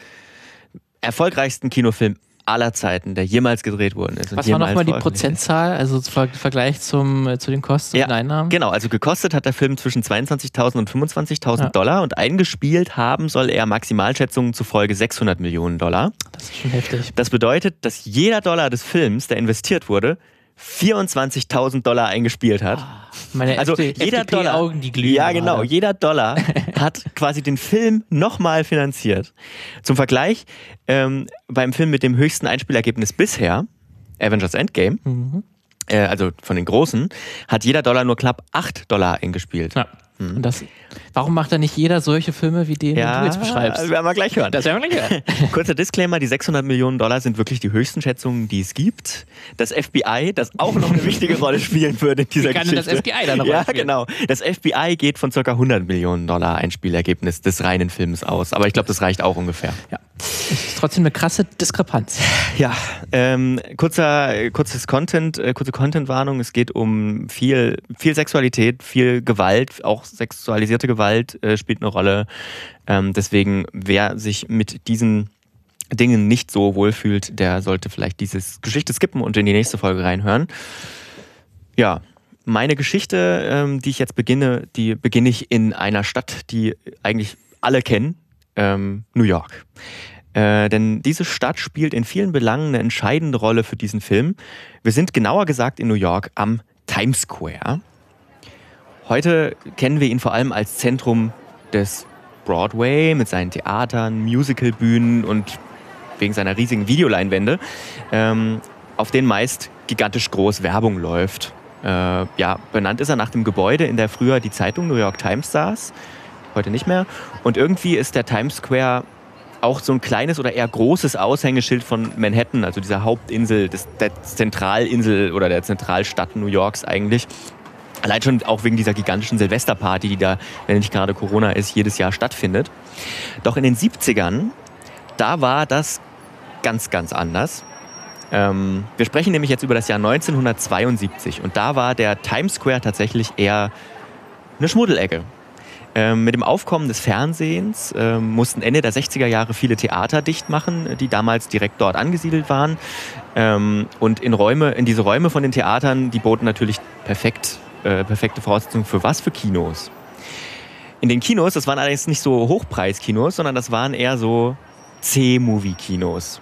erfolgreichsten Kinofilm aller Zeiten, der jemals gedreht worden ist. Was war nochmal die. Prozentzahl, also im Ver Vergleich zum, äh, zu den Kosten und Einnahmen? Genau, also gekostet hat der Film zwischen 22.000 und 25.000 Ja. Dollar und eingespielt haben soll er Maximalschätzungen zufolge 600 Millionen Dollar. Das ist schon heftig. Das bedeutet, dass jeder Dollar des Films, der investiert wurde, 24.000 Dollar eingespielt hat. Meine Also FD jeder Dollar, Augen, die glühen. ja genau, gerade. jeder Dollar hat quasi den Film nochmal finanziert. Zum Vergleich, ähm, beim Film mit dem höchsten Einspielergebnis bisher, Avengers Endgame, Mhm. äh, also von den großen, hat jeder Dollar nur knapp 8 Dollar eingespielt. Ja. Und das, warum macht da nicht jeder solche Filme wie den, den du jetzt beschreibst? werden wir gleich hören. Das werden wir gleich hören. Kurzer Disclaimer, die 600 Millionen Dollar sind wirklich die höchsten Schätzungen, die es gibt. Das FBI, das auch noch eine wichtige Rolle spielen würde in dieser Wie kann Geschichte. das FBI da eine Rolle Ja, spielen? genau. Das FBI geht von ca. 100 Millionen Dollar Einspielergebnis des reinen Films aus. Aber ich glaube, das reicht auch ungefähr. Ja. Das ist trotzdem eine krasse Diskrepanz. Ja, ähm, kurzer, kurzes Content, äh, kurze Content-Warnung. Es geht um viel, viel Sexualität, viel Gewalt, auch sexualisierte Gewalt äh, spielt eine Rolle. Ähm, deswegen, wer sich mit diesen Dingen nicht so wohlfühlt, der sollte vielleicht dieses Geschichte skippen und in die nächste Folge reinhören. Ja, meine Geschichte, ähm, die ich jetzt beginne, die beginne ich in einer Stadt, die eigentlich alle kennen, ähm, New York. Äh, denn diese Stadt spielt in vielen Belangen eine entscheidende Rolle für diesen Film. Wir sind genauer gesagt in New York am Times Square. Heute kennen wir ihn vor allem als Zentrum des Broadway mit seinen Theatern, Musicalbühnen und wegen seiner riesigen Videoleinwände, ähm, auf denen meist gigantisch groß Werbung läuft. Äh, ja, benannt ist er nach dem Gebäude, in der früher die Zeitung New York Times saß, heute nicht mehr. Und irgendwie ist der Times Square auch so ein kleines oder eher großes Aushängeschild von Manhattan, also dieser Hauptinsel, des, der Zentralinsel oder der Zentralstadt New Yorks eigentlich. Allein schon auch wegen dieser gigantischen Silvesterparty, die da, wenn nicht gerade Corona ist, jedes Jahr stattfindet. Doch in den 70ern, da war das ganz, ganz anders. Ähm, wir sprechen nämlich jetzt über das Jahr 1972 und da war der Times Square tatsächlich eher eine Schmuddelecke. Ähm, mit dem Aufkommen des Fernsehens ähm, mussten Ende der 60er Jahre viele Theater dicht machen, die damals direkt dort angesiedelt waren. Ähm, und in Räume, in diese Räume von den Theatern, die boten natürlich perfekt, äh, perfekte Voraussetzungen für was? Für Kinos. In den Kinos, das waren allerdings nicht so Hochpreiskinos, sondern das waren eher so C-Movie-Kinos.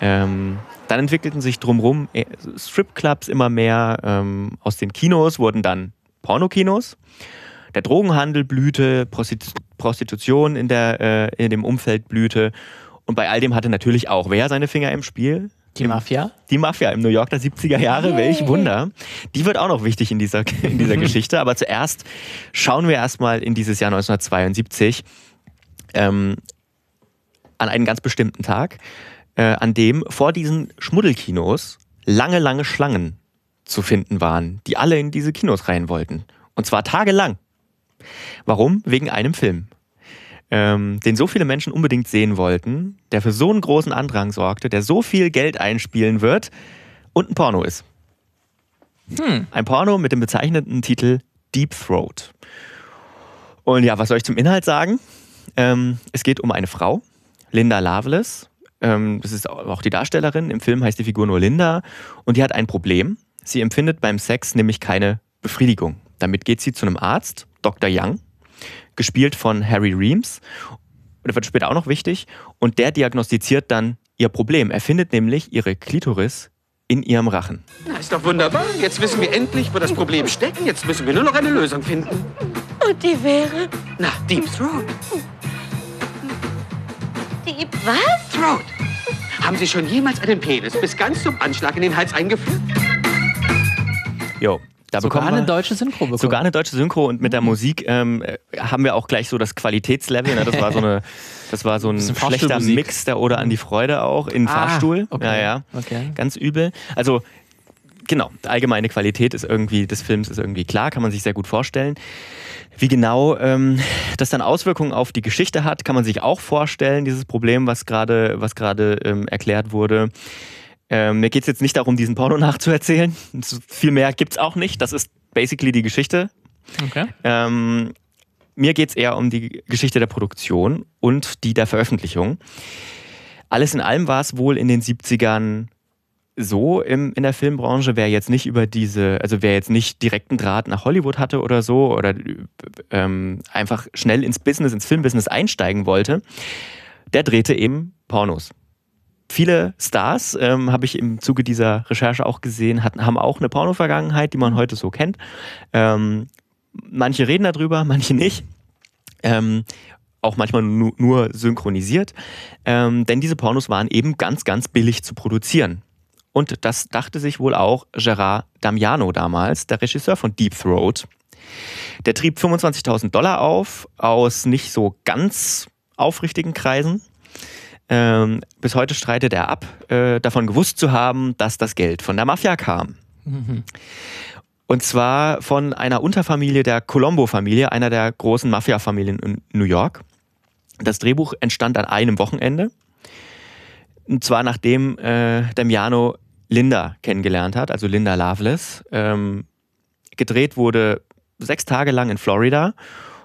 Ähm, dann entwickelten sich drumherum äh, Stripclubs immer mehr. Ähm, aus den Kinos wurden dann Pornokinos. Der Drogenhandel blühte, Prostitution in, der, äh, in dem Umfeld blühte. Und bei all dem hatte natürlich auch wer seine Finger im Spiel? Die Mafia? Die Mafia im New York der 70er Jahre, Yay. welch Wunder. Die wird auch noch wichtig in dieser, in dieser Geschichte. Aber zuerst schauen wir erstmal in dieses Jahr 1972 ähm, an einen ganz bestimmten Tag äh, an dem vor diesen Schmuddelkinos lange, lange Schlangen zu finden waren, die alle in diese Kinos rein wollten. Und zwar tagelang. Warum? Wegen einem Film. Ähm, den so viele Menschen unbedingt sehen wollten, der für so einen großen Andrang sorgte, der so viel Geld einspielen wird und ein Porno ist. Hm. Ein Porno mit dem bezeichneten Titel Deep Throat. Und ja, was soll ich zum Inhalt sagen? Ähm, es geht um eine Frau, Linda Loveless, ähm, das ist auch die Darstellerin. Im Film heißt die Figur nur Linda. Und die hat ein Problem. Sie empfindet beim Sex nämlich keine Befriedigung. Damit geht sie zu einem Arzt, Dr. Young, gespielt von Harry Reams. Und das wird später auch noch wichtig. Und der diagnostiziert dann ihr Problem. Er findet nämlich ihre Klitoris in ihrem Rachen. Na, ist doch wunderbar. Jetzt wissen wir endlich, wo das Problem steckt. Jetzt müssen wir nur noch eine Lösung finden. Und die wäre? Na, Deep Throat. Deep was? Throat. Haben Sie schon jemals einen Penis bis ganz zum Anschlag in den Hals eingeführt? Jo. Da sogar bekommen wir, eine deutsche Synchro bekommen. Sogar eine deutsche Synchro und mit der Musik ähm, haben wir auch gleich so das Qualitätslevel. Ne? Das war so eine, das war so ein schlechter Mix der Oder an die Freude auch in Ah, Fahrstuhl. okay. Ja, ja. Okay. Ganz übel. Also genau, allgemeine Qualität ist irgendwie des Films ist irgendwie klar, kann man sich sehr gut vorstellen. Wie genau ähm, das dann Auswirkungen auf die Geschichte hat, kann man sich auch vorstellen, dieses Problem, was gerade was gerade ähm, erklärt wurde. Ähm, mir geht es jetzt nicht darum, diesen Porno nachzuerzählen. Viel mehr gibt es auch nicht. Das ist basically die Geschichte. Okay. Ähm, mir geht es eher um die Geschichte der Produktion und die der Veröffentlichung. Alles in allem war es wohl in den 70ern so im, in der Filmbranche, wer jetzt nicht über diese, also wer jetzt nicht direkten Draht nach Hollywood hatte oder so oder ähm, einfach schnell ins Business, ins Filmbusiness einsteigen wollte, der drehte eben Pornos. Viele Stars, ähm, habe ich im Zuge dieser Recherche auch gesehen, hatten, haben auch eine Porno-Vergangenheit, die man heute so kennt. Ähm, manche reden darüber, manche nicht. Ähm, auch manchmal nu nur synchronisiert. Ähm, denn diese Pornos waren eben ganz, ganz billig zu produzieren. Und das dachte sich wohl auch Gerard Damiano damals, der Regisseur von Deep Throat. Der trieb 25.000 Dollar auf aus nicht so ganz aufrichtigen Kreisen. Ähm, bis heute streitet er ab, äh, davon gewusst zu haben, dass das Geld von der Mafia kam. Und zwar von einer Unterfamilie der Colombo-Familie, einer der großen Mafia-Familien in New York. Das Drehbuch entstand an einem Wochenende. Und zwar nachdem äh, Damiano Linda kennengelernt hat, also Linda Loveless. Ähm, gedreht wurde sechs Tage lang in Florida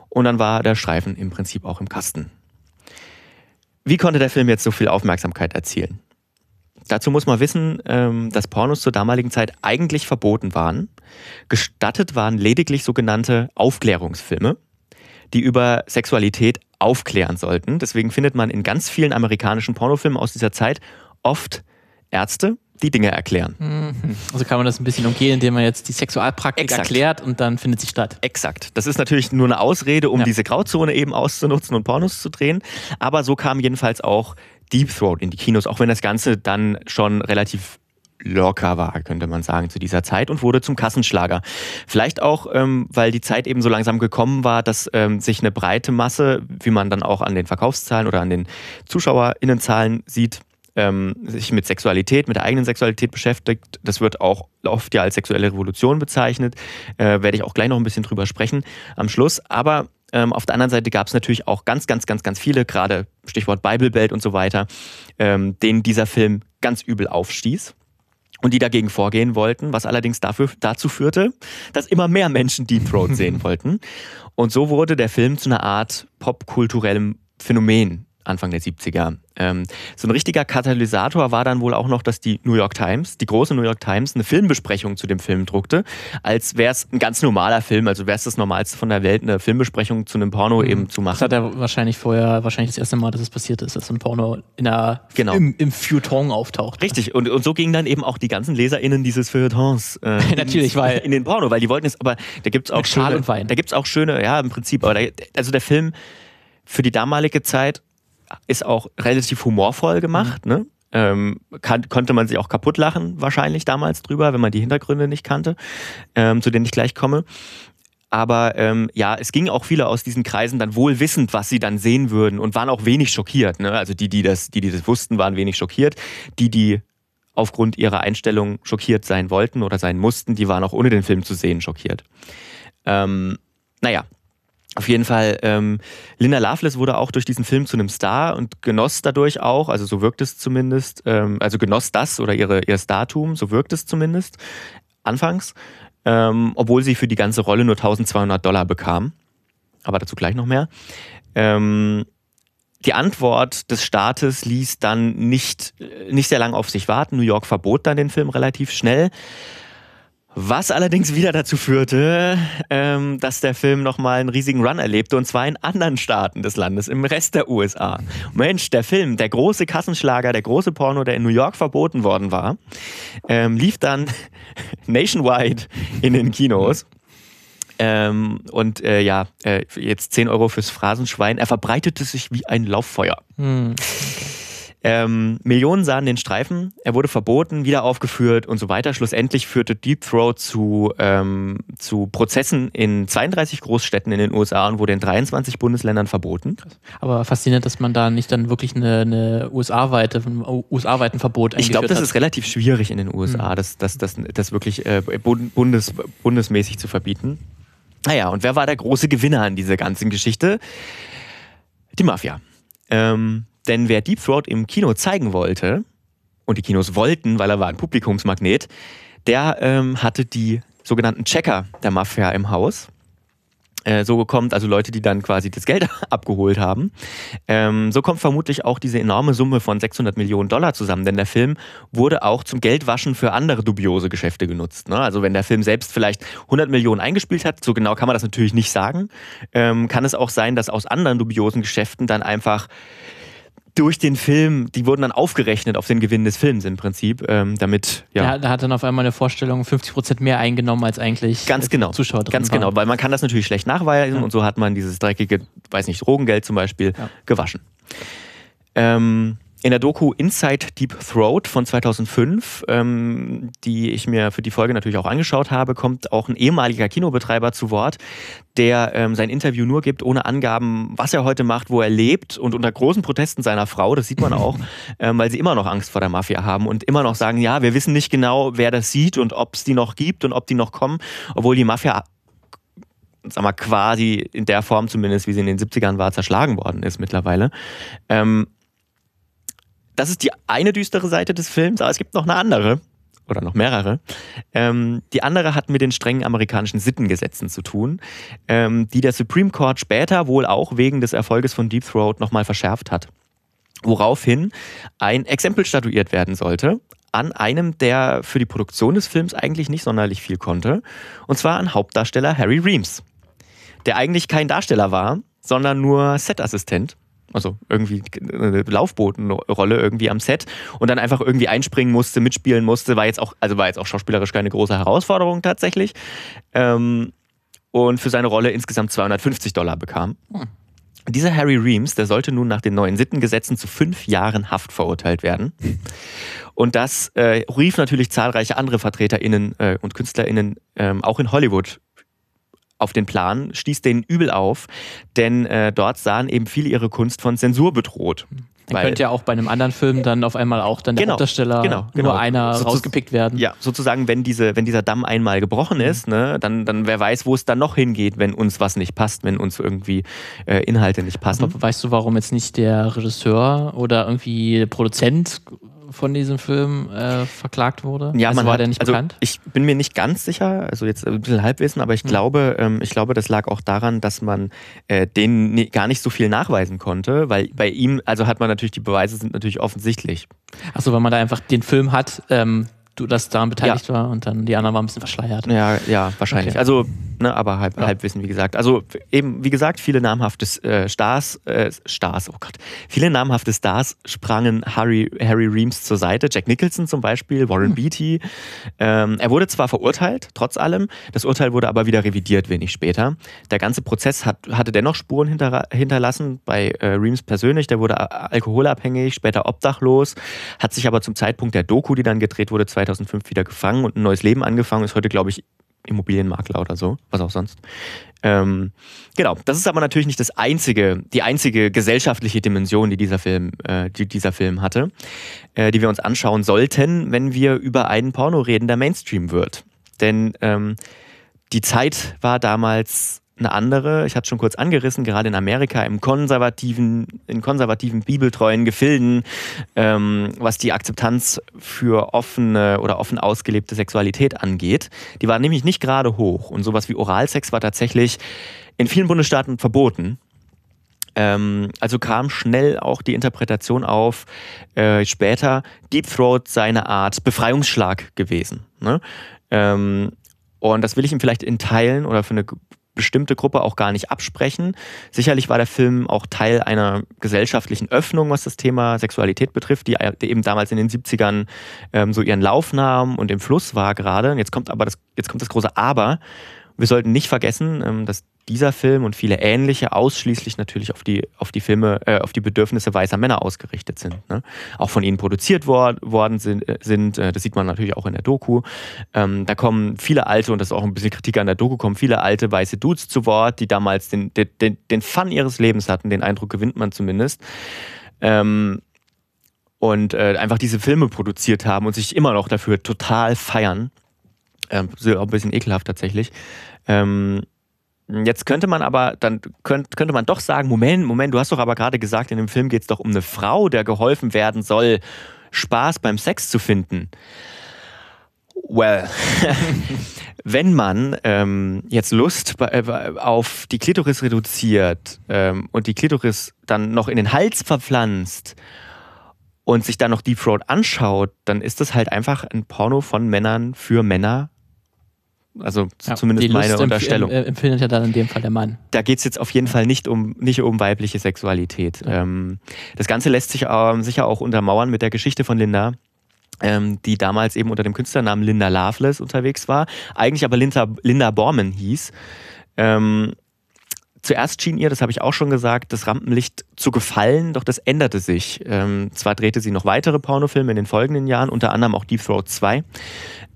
und dann war der Streifen im Prinzip auch im Kasten. Wie konnte der Film jetzt so viel Aufmerksamkeit erzielen? Dazu muss man wissen, ähm, dass Pornos zur damaligen Zeit eigentlich verboten waren. Gestattet waren lediglich sogenannte Aufklärungsfilme. die über Sexualität aufklären sollten. Deswegen findet man in ganz vielen amerikanischen Pornofilmen aus dieser Zeit oft Ärzte, die Dinge erklären. Also kann man das ein bisschen umgehen, indem man jetzt die Sexualpraktik Exakt. erklärt und dann findet sie statt. Exakt. Das ist natürlich nur eine Ausrede, um Ja. diese Grauzone eben auszunutzen und Pornos zu drehen. Aber so kam jedenfalls auch Deep Throat in die Kinos, auch wenn das Ganze dann schon relativ locker war, könnte man sagen, zu dieser Zeit und wurde zum Kassenschlager. Vielleicht auch, ähm, weil die Zeit eben so langsam gekommen war, dass ähm, sich eine breite Masse, wie man dann auch an den Verkaufszahlen oder an den ZuschauerInnenzahlen sieht, ähm, sich mit Sexualität, mit der eigenen Sexualität beschäftigt. Das wird auch oft ja als sexuelle Revolution bezeichnet. Äh, werde ich auch gleich noch ein bisschen drüber sprechen am Schluss. Aber ähm, auf der anderen Seite gab es natürlich auch ganz, ganz, ganz, ganz viele, gerade Stichwort Bible Belt und so weiter, ähm, denen dieser Film ganz übel aufstieß und die dagegen vorgehen wollten, was allerdings dafür, dazu führte, dass immer mehr Menschen Deep Throat sehen wollten. Und so wurde der Film zu einer Art popkulturellem Phänomen Anfang der 70er. Ähm, so ein richtiger Katalysator war dann wohl auch noch, dass die New York Times, die große New York Times, eine Filmbesprechung zu dem Film druckte, als wäre es ein ganz normaler Film, also wäre es das Normalste von der Welt, eine Filmbesprechung zu einem Porno eben zu machen. Das hat er wahrscheinlich vorher, wahrscheinlich das erste Mal, dass es passiert ist, dass so ein Porno in der, Genau. im, im Feuilleton auftaucht. Richtig, und, und so gingen dann eben auch die ganzen LeserInnen dieses Feuilletons äh, Natürlich, weil- in den Porno, weil die wollten es, aber da gibt's auch Mit Schal schöne, auch schöne, ja, im Prinzip, aber da, also der Film für die damalige Zeit ist auch relativ humorvoll gemacht, ne? Ähm, kann, konnte man sich auch kaputt lachen, wahrscheinlich damals drüber, wenn man die Hintergründe nicht kannte, ähm, zu denen ich gleich komme. Aber ähm, ja, es gingen auch viele aus diesen Kreisen dann wohl wissend, was sie dann sehen würden und waren auch wenig schockiert. Ne? Also die, die das, die, die das wussten, waren wenig schockiert. Die, die aufgrund ihrer Einstellung schockiert sein wollten oder sein mussten, die waren auch ohne den Film zu sehen schockiert. Ähm, naja, auf jeden Fall, ähm, Linda Loveless wurde auch durch diesen Film zu einem Star und genoss dadurch auch, also so wirkt es zumindest, ähm, also genoss das oder ihre, ihr Startum, so wirkt es zumindest, anfangs, ähm, obwohl sie für die ganze Rolle nur 1200 Dollar bekam. Aber dazu gleich noch mehr. Ähm, die Antwort des Staates ließ dann nicht, äh, nicht sehr lange auf sich warten. New York verbot dann den Film relativ schnell. Was allerdings wieder dazu führte, ähm, dass der Film nochmal einen riesigen Run erlebte und zwar in anderen Staaten des Landes, im Rest der USA. Mensch, der Film, der große Kassenschlager, der große Porno, der in New York verboten worden war, ähm, lief dann nationwide in den Kinos. Ähm, und äh, ja, äh, jetzt 10 Euro fürs Phrasenschwein. Er verbreitete sich wie ein Lauffeuer. Hm. Ähm, Millionen sahen den Streifen, er wurde verboten, wieder aufgeführt und so weiter. Schlussendlich führte Deep Throat zu, ähm, zu Prozessen in 32 Großstädten in den USA und wurde in 23 Bundesländern verboten. Aber faszinierend, dass man da nicht dann wirklich eine, eine USA-weite, USA-weiten Verbot Ich glaube, das hat. ist relativ schwierig in den USA, das, das, das, das wirklich äh, bund- bundes, bundesmäßig zu verbieten. Naja, und wer war der große Gewinner an dieser ganzen Geschichte? Die Mafia. Ähm, denn wer Deep Throat im Kino zeigen wollte, und die Kinos wollten, weil er war ein Publikumsmagnet, der ähm, hatte die sogenannten Checker der Mafia im Haus. Äh, so kommt, also Leute, die dann quasi das Geld abgeholt haben. Ähm, so kommt vermutlich auch diese enorme Summe von 600 Millionen Dollar zusammen, denn der Film wurde auch zum Geldwaschen für andere dubiose Geschäfte genutzt. Ne? Also wenn der Film selbst vielleicht 100 Millionen eingespielt hat, so genau kann man das natürlich nicht sagen, ähm, kann es auch sein, dass aus anderen dubiosen Geschäften dann einfach durch den Film, die wurden dann aufgerechnet auf den Gewinn des Films im Prinzip, ähm, damit, ja. Da, hat dann auf einmal eine Vorstellung 50% mehr eingenommen, als eigentlich Ganz genau. Zuschauer drin Ganz waren. genau, weil man kann das natürlich schlecht nachweisen Ja. und so hat man dieses dreckige, weiß nicht, Drogengeld zum Beispiel Ja. gewaschen. Ähm, in der Doku Inside Deep Throat von 2005, ähm, die ich mir für die Folge natürlich auch angeschaut habe, kommt auch ein ehemaliger Kinobetreiber zu Wort, der ähm, sein Interview nur gibt, ohne Angaben, was er heute macht, wo er lebt und unter großen Protesten seiner Frau, das sieht man auch, ähm, weil sie immer noch Angst vor der Mafia haben und immer noch sagen, ja, wir wissen nicht genau, wer das sieht und ob es die noch gibt und ob die noch kommen, obwohl die Mafia sag mal, quasi in der Form zumindest, wie sie in den 70ern war, zerschlagen worden ist mittlerweile. Ähm, das ist die eine düstere Seite des Films, aber es gibt noch eine andere. Oder noch mehrere. Ähm, die andere hat mit den strengen amerikanischen Sittengesetzen zu tun, ähm, die der Supreme Court später wohl auch wegen des Erfolges von Deep Throat nochmal verschärft hat. Woraufhin ein Exempel statuiert werden sollte an einem, der für die Produktion des Films eigentlich nicht sonderlich viel konnte, und zwar an Hauptdarsteller Harry Reams. der eigentlich kein Darsteller war, sondern nur Setassistent. Also irgendwie eine Laufbotenrolle irgendwie am Set und dann einfach irgendwie einspringen musste, mitspielen musste, war jetzt auch, also war jetzt auch schauspielerisch keine große Herausforderung tatsächlich. Ähm, und für seine Rolle insgesamt 250 Dollar bekam. Hm. Dieser Harry Reams, der sollte nun nach den neuen Sittengesetzen zu fünf Jahren Haft verurteilt werden. Und das äh, rief natürlich zahlreiche andere VertreterInnen äh, und KünstlerInnen ähm, auch in Hollywood auf den Plan, stieß denen übel auf, denn äh, dort sahen eben viele ihre Kunst von Zensur bedroht. Dann könnte ja auch bei einem anderen Film dann auf einmal auch dann der Genau, Hauptdarsteller genau, genau. nur einer So- rausgepickt werden. Ja, sozusagen, wenn, diese, wenn dieser Damm einmal gebrochen Mhm. ist, ne, dann, dann wer weiß, wo es dann noch hingeht, wenn uns was nicht passt, wenn uns irgendwie äh, Inhalte nicht passen. Aber weißt du, warum jetzt nicht der Regisseur oder irgendwie der Produzent von diesem Film äh, verklagt wurde? Ja, also man war hat, der nicht also bekannt? Ich bin mir nicht ganz sicher, also jetzt ein bisschen Halbwissen, aber ich glaube, ähm, ich glaube, das lag auch daran, dass man äh, denen nie- gar nicht so viel nachweisen konnte, weil bei ihm, also hat man natürlich die Beweise sind natürlich offensichtlich. Achso, weil man da einfach den Film hat, ähm, du das daran beteiligt war und dann die anderen waren ein bisschen verschleiert. Ja, ja, wahrscheinlich. Okay. Also, ne, aber halb, Ja. Halbwissen, wie gesagt. Also eben, wie gesagt, viele namhafte äh, Stars, äh, Stars, oh Gott, viele namhafte Stars sprangen Harry, Harry Reams zur Seite. Jack Nicholson zum Beispiel, Warren Hm. Beatty. Ähm, er wurde zwar verurteilt, trotz allem, das Urteil wurde aber wieder revidiert wenig später. Der ganze Prozess hat, hatte dennoch Spuren hinter, hinterlassen bei äh, Reams persönlich. Der wurde alkoholabhängig, später obdachlos, hat sich aber zum Zeitpunkt der Doku, die dann gedreht wurde, 2005 wieder gefangen und ein neues Leben angefangen. Ist heute, glaube ich, Immobilienmakler oder so, was auch sonst. Ähm, genau, das ist aber natürlich nicht das einzige, die einzige gesellschaftliche Dimension, die dieser Film, äh, die dieser Film hatte, äh, die wir uns anschauen sollten, wenn wir über einen Porno reden, der Mainstream wird. Denn ähm, die Zeit war damals eine andere. Ich hatte schon kurz angerissen, gerade in Amerika, im konservativen, in konservativen bibeltreuen Gefilden, ähm, was die Akzeptanz für offene oder offen ausgelebte Sexualität angeht. Die war nämlich nicht gerade hoch. Und sowas wie Oralsex war tatsächlich in vielen Bundesstaaten verboten. Ähm, also kam schnell auch die Interpretation auf, äh, später Deep Throat seine Art Befreiungsschlag gewesen. Ne? Ähm, und das will ich ihm vielleicht in Teilen oder für eine bestimmte Gruppe auch gar nicht absprechen. Sicherlich war der Film auch Teil einer gesellschaftlichen Öffnung, was das Thema Sexualität betrifft, die, eben damals in den 70ern ähm, so ihren Lauf nahm und im Fluss war gerade. Jetzt kommt aber das, jetzt kommt das große Aber. Wir sollten nicht vergessen, ähm, dass dieser Film und viele ähnliche ausschließlich natürlich auf die, auf die Filme, äh, auf die Bedürfnisse weißer Männer ausgerichtet sind. Ne? Auch von ihnen produziert wor worden sind, äh, sind. äh, Das sieht man natürlich auch in der Doku. Ähm, da kommen viele alte, und das ist auch ein bisschen Kritik an der Doku, kommen viele alte weiße Dudes zu Wort, die damals den, den, den, Fun ihres Lebens hatten. Den Eindruck gewinnt man zumindest. Ähm, und äh, einfach diese Filme produziert haben und sich immer noch dafür total feiern. Ähm, ein bisschen ekelhaft tatsächlich. Ähm, jetzt könnte man aber, dann könnt, könnte man doch sagen, Moment, Moment, du hast doch aber gerade gesagt, in dem Film geht es doch um eine Frau, der geholfen werden soll, Spaß beim Sex zu finden. Well, wenn man ähm, jetzt Lust äh, auf die Klitoris reduziert ähm, und die Klitoris dann noch in den Hals verpflanzt und sich dann noch Deep Throat anschaut, dann ist das halt einfach ein Porno von Männern für Männer. Also Ja, zumindest meine Lust empf- Unterstellung. em- empfindet ja dann in dem Fall der Mann. Da geht es jetzt auf jeden Fall nicht um, nicht um weibliche Sexualität. Ähm, das Ganze lässt sich ähm, sicher auch untermauern mit der Geschichte von Linda, ähm, die damals eben unter dem Künstlernamen Linda Loveless unterwegs war, eigentlich aber Linda, Linda Borman hieß. Ähm, Zuerst schien ihr, das habe ich auch schon gesagt, das Rampenlicht zu gefallen, doch das änderte sich. Ähm, zwar drehte sie noch weitere Pornofilme in den folgenden Jahren, unter anderem auch Deep Throat 2.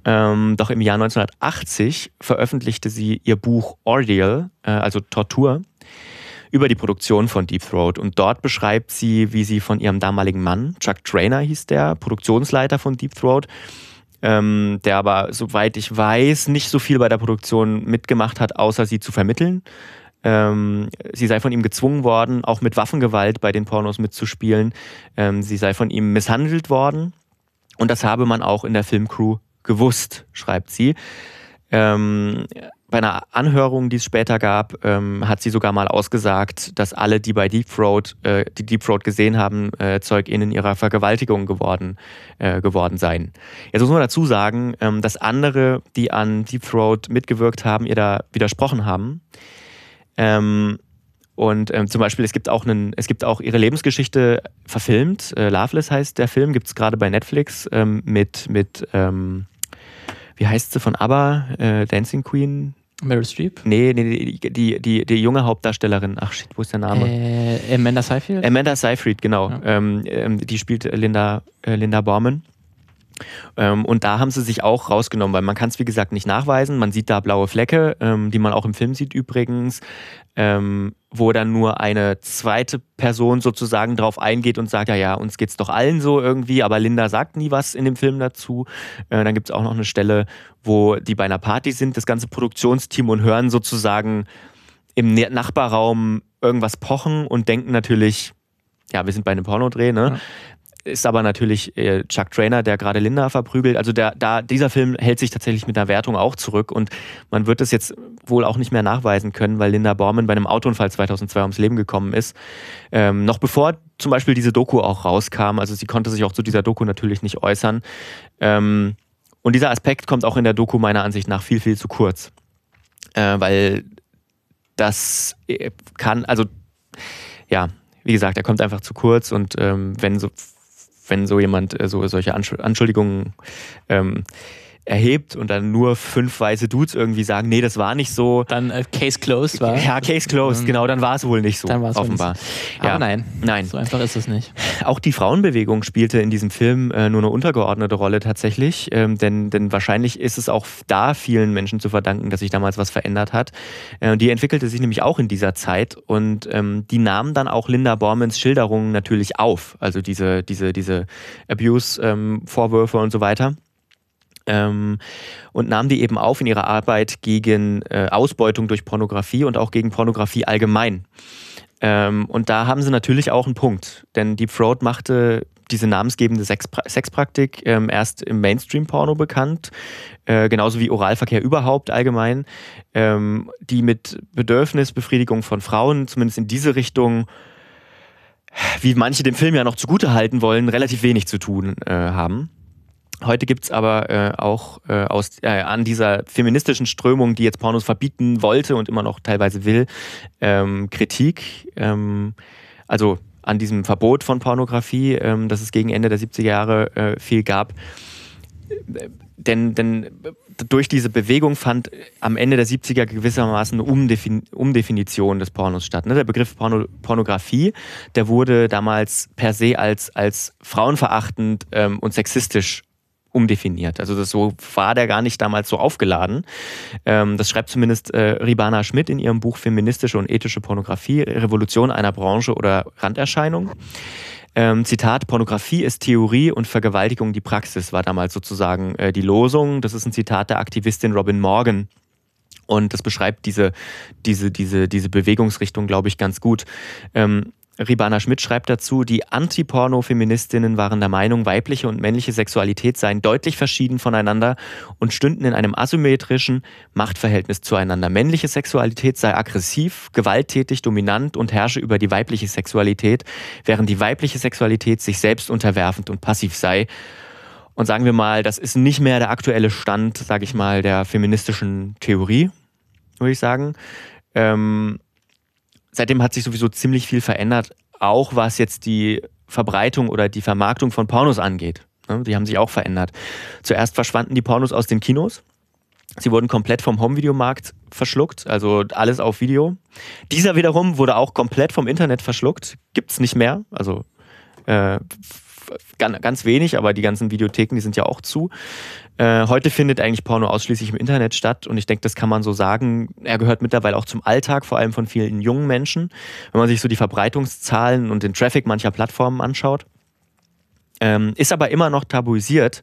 Ähm, doch im Jahr 1980 veröffentlichte sie ihr Buch Ordeal, äh, also Tortur, über die Produktion von Deep Throat. Und dort beschreibt sie, wie sie von ihrem damaligen Mann, Chuck Trainer hieß der, Produktionsleiter von Deep Throat, ähm, der aber, soweit ich weiß, nicht so viel bei der Produktion mitgemacht hat, außer sie zu vermitteln. Ähm, sie sei von ihm gezwungen worden, auch mit Waffengewalt bei den Pornos mitzuspielen. Ähm, sie sei von ihm misshandelt worden. Und das habe man auch in der Filmcrew gewusst, schreibt sie. Ähm, bei einer Anhörung, die es später gab, ähm, hat sie sogar mal ausgesagt, dass alle, die bei Deep Throat, äh, die Deep Throat gesehen haben, äh, ZeugInnen ihrer Vergewaltigung geworden, äh, geworden seien. Jetzt muss man dazu sagen, ähm, dass andere, die an Deep Throat mitgewirkt haben, ihr da widersprochen haben. Ähm, und ähm, zum Beispiel, es gibt auch einen, es gibt auch ihre Lebensgeschichte verfilmt. Äh, Loveless heißt der Film, gibt es gerade bei Netflix ähm, mit, mit ähm, wie heißt sie von ABBA, äh, Dancing Queen. Meryl Streep? Nee, nee, die, die, die, die junge Hauptdarstellerin. Ach shit, wo ist der Name? Äh, Amanda Seyfried? Amanda Seyfried, genau. Ja. Ähm, ähm, die spielt Linda, äh, Linda Borman. Ähm, und da haben sie sich auch rausgenommen, weil man kann es wie gesagt nicht nachweisen. Man sieht da blaue Flecke, ähm, die man auch im Film sieht übrigens, ähm, wo dann nur eine zweite Person sozusagen drauf eingeht und sagt, ja, ja, uns geht's doch allen so irgendwie, aber Linda sagt nie was in dem Film dazu. Äh, dann gibt es auch noch eine Stelle, wo die bei einer Party sind, das ganze Produktionsteam und hören sozusagen im Nachbarraum irgendwas pochen und denken natürlich, ja, wir sind bei einem Pornodreh, ne? Ist aber natürlich äh, Chuck Trainer, der gerade Linda verprügelt. Also der, da, dieser Film hält sich tatsächlich mit der Wertung auch zurück und man wird es jetzt wohl auch nicht mehr nachweisen können, weil Linda Borman bei einem Autounfall 2002 ums Leben gekommen ist. Ähm, noch bevor zum Beispiel diese Doku auch rauskam, also sie konnte sich auch zu dieser Doku natürlich nicht äußern. Ähm, und dieser Aspekt kommt auch in der Doku meiner Ansicht nach viel, viel zu kurz. Äh, weil das äh, kann, also ja, wie gesagt, er kommt einfach zu kurz und ähm, wenn so wenn so jemand äh, so solche Ansch- Anschuldigungen ähm, erhebt und dann nur fünf weiße Dudes irgendwie sagen, nee, das war nicht so. Dann äh, Case closed war. Ja, Case closed, Mhm. genau, dann war es wohl nicht so, Dann war es wohl offenbar. nicht so. Aber nein. Nein. So einfach ist es nicht. Auch die Frauenbewegung spielte in diesem Film äh, nur eine untergeordnete Rolle tatsächlich, ähm, denn, denn wahrscheinlich ist es auch da vielen Menschen zu verdanken, dass sich damals was verändert hat. Äh, die entwickelte sich nämlich auch in dieser Zeit und ähm, die nahmen dann auch Linda Bormans Schilderungen natürlich auf, also diese, diese, diese Abuse-Vorwürfe und so weiter. Ähm, und nahm die eben auf in ihrer Arbeit gegen äh, Ausbeutung durch Pornografie und auch gegen Pornografie allgemein. Ähm, und da haben sie natürlich auch einen Punkt, denn Deep Throat machte diese namensgebende Sexpra Sexpraktik ähm, erst im Mainstream-Porno bekannt, äh, genauso wie Oralverkehr überhaupt allgemein, ähm, die mit Bedürfnisbefriedigung von Frauen, zumindest in diese Richtung, wie manche dem Film ja noch zugute halten wollen, relativ wenig zu tun äh, haben. Heute gibt es aber äh, auch äh, aus, äh, an dieser feministischen Strömung, die jetzt Pornos verbieten wollte und immer noch teilweise will, ähm, Kritik. Ähm, also an diesem Verbot von Pornografie, ähm, das es gegen Ende der 70er Jahre äh, viel gab. Denn, denn durch diese Bewegung fand am Ende der 70er gewissermaßen eine Umdefin Umdefinition des Pornos statt. Ne? Der Begriff Porno Pornografie, der wurde damals per se als, als frauenverachtend ähm, und sexistisch umdefiniert. Also das so war der gar nicht damals so aufgeladen. Ähm, das schreibt zumindest äh, Ribana Schmidt in ihrem Buch Feministische und ethische Pornografie, Revolution einer Branche oder Randerscheinung. Ähm, Zitat, Pornografie ist Theorie und Vergewaltigung die Praxis, war damals sozusagen äh, die Losung. Das ist ein Zitat der Aktivistin Robin Morgan. Und das beschreibt diese, diese, diese, diese Bewegungsrichtung, glaube ich, ganz gut. Ähm, Ribana Schmidt schreibt dazu, die Anti-Porno-Feministinnen waren der Meinung, weibliche und männliche Sexualität seien deutlich verschieden voneinander und stünden in einem asymmetrischen Machtverhältnis zueinander. Männliche Sexualität sei aggressiv, gewalttätig, dominant und herrsche über die weibliche Sexualität, während die weibliche Sexualität sich selbst unterwerfend und passiv sei. Und sagen wir mal, das ist nicht mehr der aktuelle Stand, sage ich mal, der feministischen Theorie, würde ich sagen. Ähm, seitdem hat sich sowieso ziemlich viel verändert, auch was jetzt die Verbreitung oder die Vermarktung von Pornos angeht. Ne, Die haben sich auch verändert. Zuerst verschwanden die Pornos aus den Kinos. Sie wurden komplett vom Home-Video-Markt verschluckt, also alles auf Video. Dieser wiederum wurde auch komplett vom Internet verschluckt. Gibt's nicht mehr. Also äh, ganz, wenig, aber die ganzen Videotheken, die sind ja auch zu. Äh, heute findet eigentlich Porno ausschließlich im Internet statt und ich denke, das kann man so sagen. Er gehört mittlerweile auch zum Alltag, vor allem von vielen jungen Menschen. Wenn man sich so die Verbreitungszahlen und den Traffic mancher Plattformen anschaut. Ähm, ist aber immer noch tabuisiert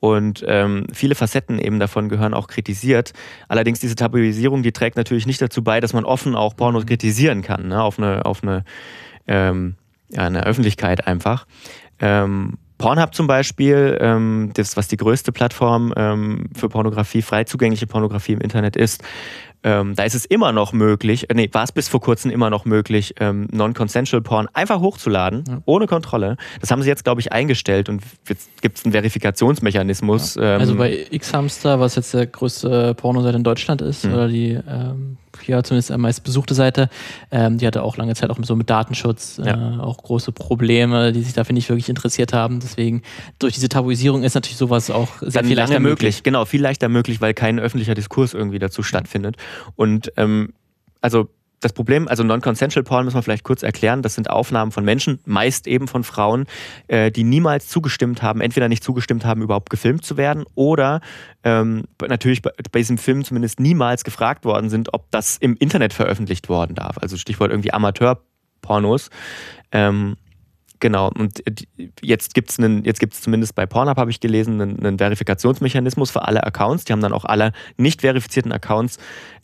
und ähm, viele Facetten eben davon gehören auch kritisiert. Allerdings diese Tabuisierung, die trägt natürlich nicht dazu bei, dass man offen auch Pornos kritisieren kann, ne? auf eine, auf eine, ähm, ja, eine Öffentlichkeit einfach. Ähm, Pornhub zum Beispiel, ähm, das, was die größte Plattform ähm, für Pornografie, frei zugängliche Pornografie im Internet ist, ähm, da ist es immer noch möglich, äh, nee, war es bis vor kurzem immer noch möglich, ähm, Non-Consensual Porn einfach hochzuladen, ohne Kontrolle. Das haben sie jetzt, glaube ich, eingestellt und jetzt gibt es einen Verifikationsmechanismus. Ähm, Also bei X-Hamster, was jetzt der größte Pornoseite in Deutschland ist, Mhm. oder die ähm, ja zumindest am meist besuchte Seite, ähm, die hatte auch lange Zeit auch so mit Datenschutz äh, Ja. auch große Probleme, die sich dafür nicht wirklich interessiert haben. Deswegen durch diese Tabuisierung ist natürlich sowas auch sehr dann viel leichter möglich. Genau, viel leichter möglich, weil kein öffentlicher Diskurs irgendwie dazu stattfindet. Und ähm, also das Problem, also Non-Consensual Porn müssen wir vielleicht kurz erklären, das sind Aufnahmen von Menschen, meist eben von Frauen, äh, die niemals zugestimmt haben, entweder nicht zugestimmt haben, überhaupt gefilmt zu werden oder ähm, natürlich bei, bei diesem Film zumindest niemals gefragt worden sind, ob das im Internet veröffentlicht worden darf. Also Stichwort irgendwie Amateurpornos. Ähm, Genau, und jetzt gibt es jetzt gibt's zumindest bei Pornhub, habe ich gelesen, einen, einen Verifikationsmechanismus für alle Accounts. Die haben dann auch alle nicht verifizierten Accounts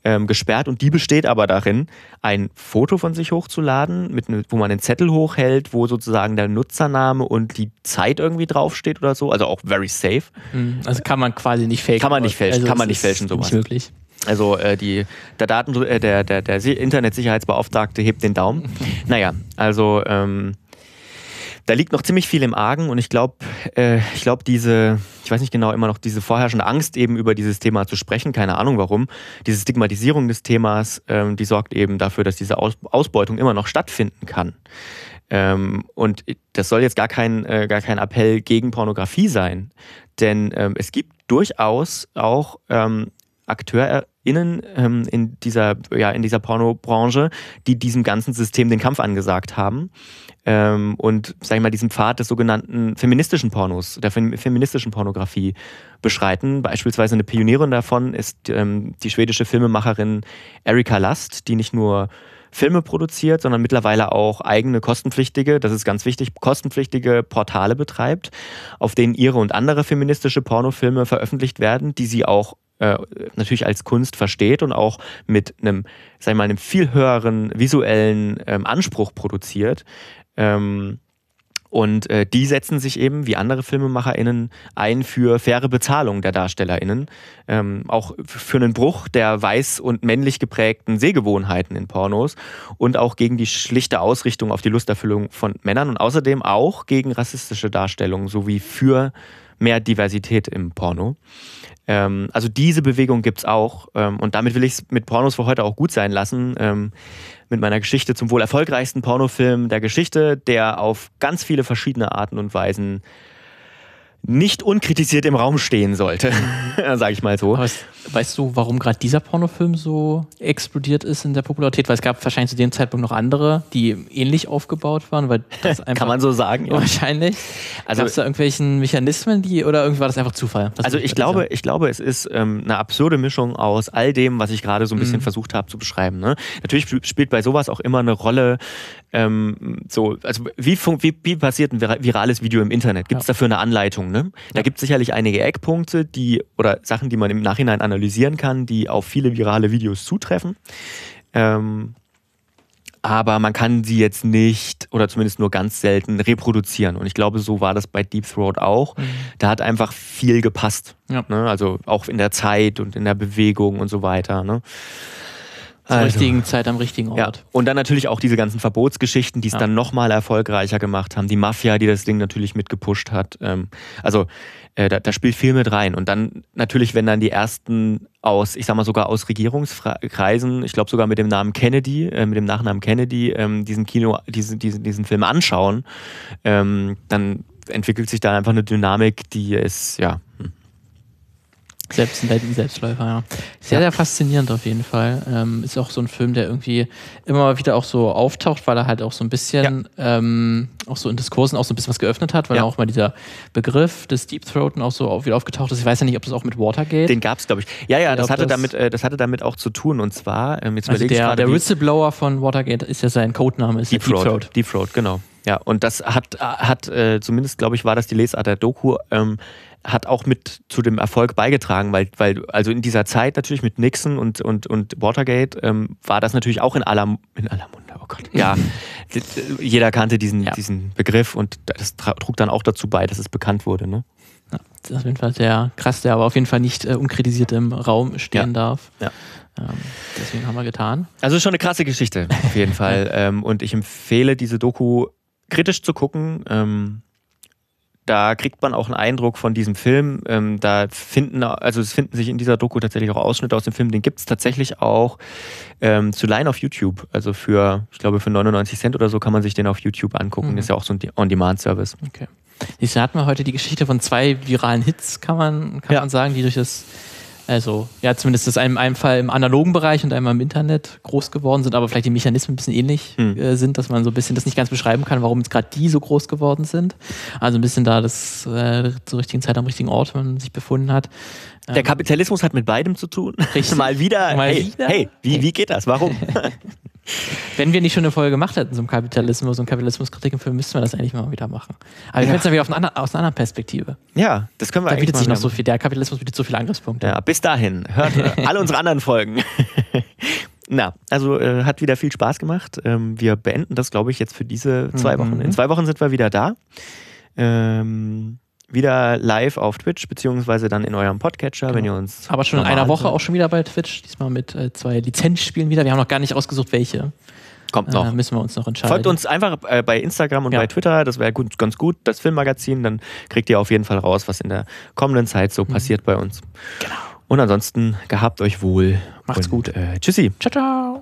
ähm, gesperrt und die besteht aber darin, ein Foto von sich hochzuladen, mit, ne- wo man einen Zettel hochhält, wo sozusagen der Nutzername und die Zeit irgendwie draufsteht oder so. Also auch very safe. Mhm. Also kann man quasi nicht fälschen. Kann man nicht fälschen, also kann man nicht fälschen, sowas. Nicht möglich. Also äh, die, der, Daten, äh, der, der, der Internetsicherheitsbeauftragte hebt den Daumen. naja, also ähm, da liegt noch ziemlich viel im Argen und ich glaube, äh, ich glaube diese, ich weiß nicht genau immer noch diese vorherrschende Angst eben über dieses Thema zu sprechen, keine Ahnung warum, diese Stigmatisierung des Themas, ähm, die sorgt eben dafür, dass diese Aus Ausbeutung immer noch stattfinden kann. Ähm, und das soll jetzt gar kein, äh, gar kein Appell gegen Pornografie sein, denn ähm, es gibt durchaus auch ähm, AkteurInnen ähm, in dieser, ja, in dieser Pornobranche, die diesem ganzen System den Kampf angesagt haben ähm, und, sag ich mal, diesen Pfad des sogenannten feministischen Pornos, der fem feministischen Pornografie beschreiten. Beispielsweise eine Pionierin davon ist ähm, die schwedische Filmemacherin Erika Last, die nicht nur Filme produziert, sondern mittlerweile auch eigene kostenpflichtige, das ist ganz wichtig, kostenpflichtige Portale betreibt, auf denen ihre und andere feministische Pornofilme veröffentlicht werden, die sie auch äh, natürlich als Kunst versteht und auch mit einem, sag ich mal, einem viel höheren visuellen ähm, Anspruch produziert. Ähm, und äh, die setzen sich eben, wie andere FilmemacherInnen, ein für faire Bezahlung der DarstellerInnen. Ähm, auch für einen Bruch der weiß- und männlich geprägten Sehgewohnheiten in Pornos und auch gegen die schlichte Ausrichtung auf die Lusterfüllung von Männern und außerdem auch gegen rassistische Darstellungen sowie für mehr Diversität im Porno. Ähm, also diese Bewegung gibt's auch ähm, und damit will ich es mit Pornos für heute auch gut sein lassen. Ähm, mit meiner Geschichte zum wohl erfolgreichsten Pornofilm der Geschichte, der auf ganz viele verschiedene Arten und Weisen nicht unkritisiert im Raum stehen sollte, sage ich mal so. Weißt, weißt du, warum gerade dieser Pornofilm so explodiert ist in der Popularität? Weil es gab wahrscheinlich zu dem Zeitpunkt noch andere, die ähnlich aufgebaut waren, weil das einfach Kann man so sagen. Ja. wahrscheinlich. Also- Also Gab es da irgendwelchen Mechanismen, die oder irgendwie war das einfach Zufall? Das Also ich glaube, ich glaube, es ist ähm, eine absurde Mischung aus all dem, was ich gerade so ein bisschen versucht habe zu beschreiben. Ne? Natürlich sp- spielt bei sowas auch immer eine Rolle, ähm, so, also wie, wie, wie passiert ein vira- virales Video im Internet? Gibt es Ja. dafür eine Anleitung? Ne? Da gibt es sicherlich einige Eckpunkte, die oder Sachen, die man im Nachhinein analysieren kann, die auf viele virale Videos zutreffen. Ähm, aber man kann sie jetzt nicht oder zumindest nur ganz selten reproduzieren. Und ich glaube, so war das bei Deep Throat auch. Da hat einfach viel gepasst. Ja. Ne? Also auch in der Zeit und in der Bewegung und so weiter. Ne? Zur Also, richtigen Zeit am richtigen ja. Ort. Und dann natürlich auch diese ganzen Verbotsgeschichten, die es Ja. dann nochmal erfolgreicher gemacht haben. Die Mafia, die das Ding natürlich mitgepusht hat. Ähm, also äh, da, da spielt viel mit rein. Und dann natürlich, wenn dann die ersten aus, ich sag mal sogar aus Regierungskreisen, ich glaube sogar mit dem Namen Kennedy, äh, mit dem Nachnamen Kennedy, ähm, diesen Kino, diesen, diesen, diesen Film anschauen, ähm, dann entwickelt sich da einfach eine Dynamik, die ist, ja. Selbst ein Selbstläufer, ja. Sehr, sehr faszinierend auf jeden Fall. Ähm, ist auch so ein Film, der irgendwie immer mal wieder auch so auftaucht, weil er halt auch so ein bisschen, ähm, auch so in Diskursen auch so ein bisschen was geöffnet hat, weil Ja. auch mal dieser Begriff des Deep Throaten auch so wieder aufgetaucht ist. Ich weiß ja nicht, ob das auch mit Watergate. den gab es, glaube ich. Ja, ja, das hatte, das- damit, äh, das hatte damit auch zu tun. Und zwar, ähm, jetzt also überlege ich der, gerade, der Whistleblower von Watergate ist ja sein Codename, ist Deep ja Deep Throat. Throat. Deep Throat, genau. Ja, und das hat, hat äh, zumindest, glaube ich, war das die Lesart der Doku, ähm, hat auch mit zu dem Erfolg beigetragen, weil, weil also in dieser Zeit natürlich mit Nixon und, und, und Watergate ähm, war das natürlich auch in aller, in aller Munde, oh Gott. Ja, jeder kannte diesen, Ja. diesen Begriff und das trug dann auch dazu bei, dass es bekannt wurde. Ne? Ja, das ist auf jeden Fall sehr krass, der aber auf jeden Fall nicht äh, unkritisiert im Raum stehen Ja. darf. Ja. Ähm, deswegen haben wir getan. Also schon eine krasse Geschichte, auf jeden Fall. Ähm, und ich empfehle, diese Doku kritisch zu gucken. Ähm, da kriegt man auch einen Eindruck von diesem Film. Ähm, da finden, also es finden sich in dieser Doku tatsächlich auch Ausschnitte aus dem Film. Den gibt es tatsächlich auch ähm, zu leihen auf YouTube. Also für, ich glaube, für 99 Cent oder so kann man sich den auf YouTube angucken. Mhm. Ist ja auch so ein On-Demand-Service. Okay. Siehst du, hatten wir heute die Geschichte von zwei viralen Hits, kann man, kann Ja. man sagen, die durch das, also ja, zumindest das in einem Fall im analogen Bereich und einmal im Internet groß geworden sind, aber vielleicht die Mechanismen ein bisschen ähnlich Hm. äh, sind, dass man so ein bisschen das nicht ganz beschreiben kann, warum jetzt gerade die so groß geworden sind. Also ein bisschen da das äh, zur richtigen Zeit am richtigen Ort, wenn man sich befunden hat. Der Kapitalismus hat mit beidem zu tun. Richtig. Mal wieder. Mal hey, wieder? hey, wie, wie geht das? Warum? Wenn wir nicht schon eine Folge gemacht hätten zum Kapitalismus und Kapitalismuskritik im Film, müssten wir das eigentlich mal wieder machen. Aber wir können es dann wieder aus einer anderen Perspektive. ja, das können wir Da eigentlich bietet sich noch so viel, der Kapitalismus bietet so viele Angriffspunkte. Ja, bis dahin. Hört äh, alle unsere anderen Folgen. Na, also äh, hat wieder viel Spaß gemacht. Ähm, wir beenden das, glaube ich, jetzt für diese zwei Mhm. Wochen. In zwei Wochen sind wir wieder da. Ähm, wieder live auf Twitch, beziehungsweise dann in eurem Podcatcher, wenn ihr uns. Aber schon in einer Woche auch schon wieder bei Twitch, diesmal mit äh, zwei Lizenzspielen wieder. Wir haben noch gar nicht ausgesucht, welche. Kommt noch. Äh, müssen wir uns noch entscheiden. Folgt uns einfach äh, bei Instagram und Ja. bei Twitter, das wäre gut, ganz gut, das Filmmagazin, dann kriegt ihr auf jeden Fall raus, was in der kommenden Zeit Mhm. so passiert bei uns. Genau. Und ansonsten gehabt euch wohl. Macht's und, gut. Äh, tschüssi. Ciao, ciao.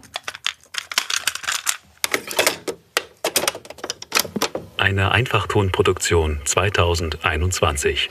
Eine Einfachtonproduktion 2021.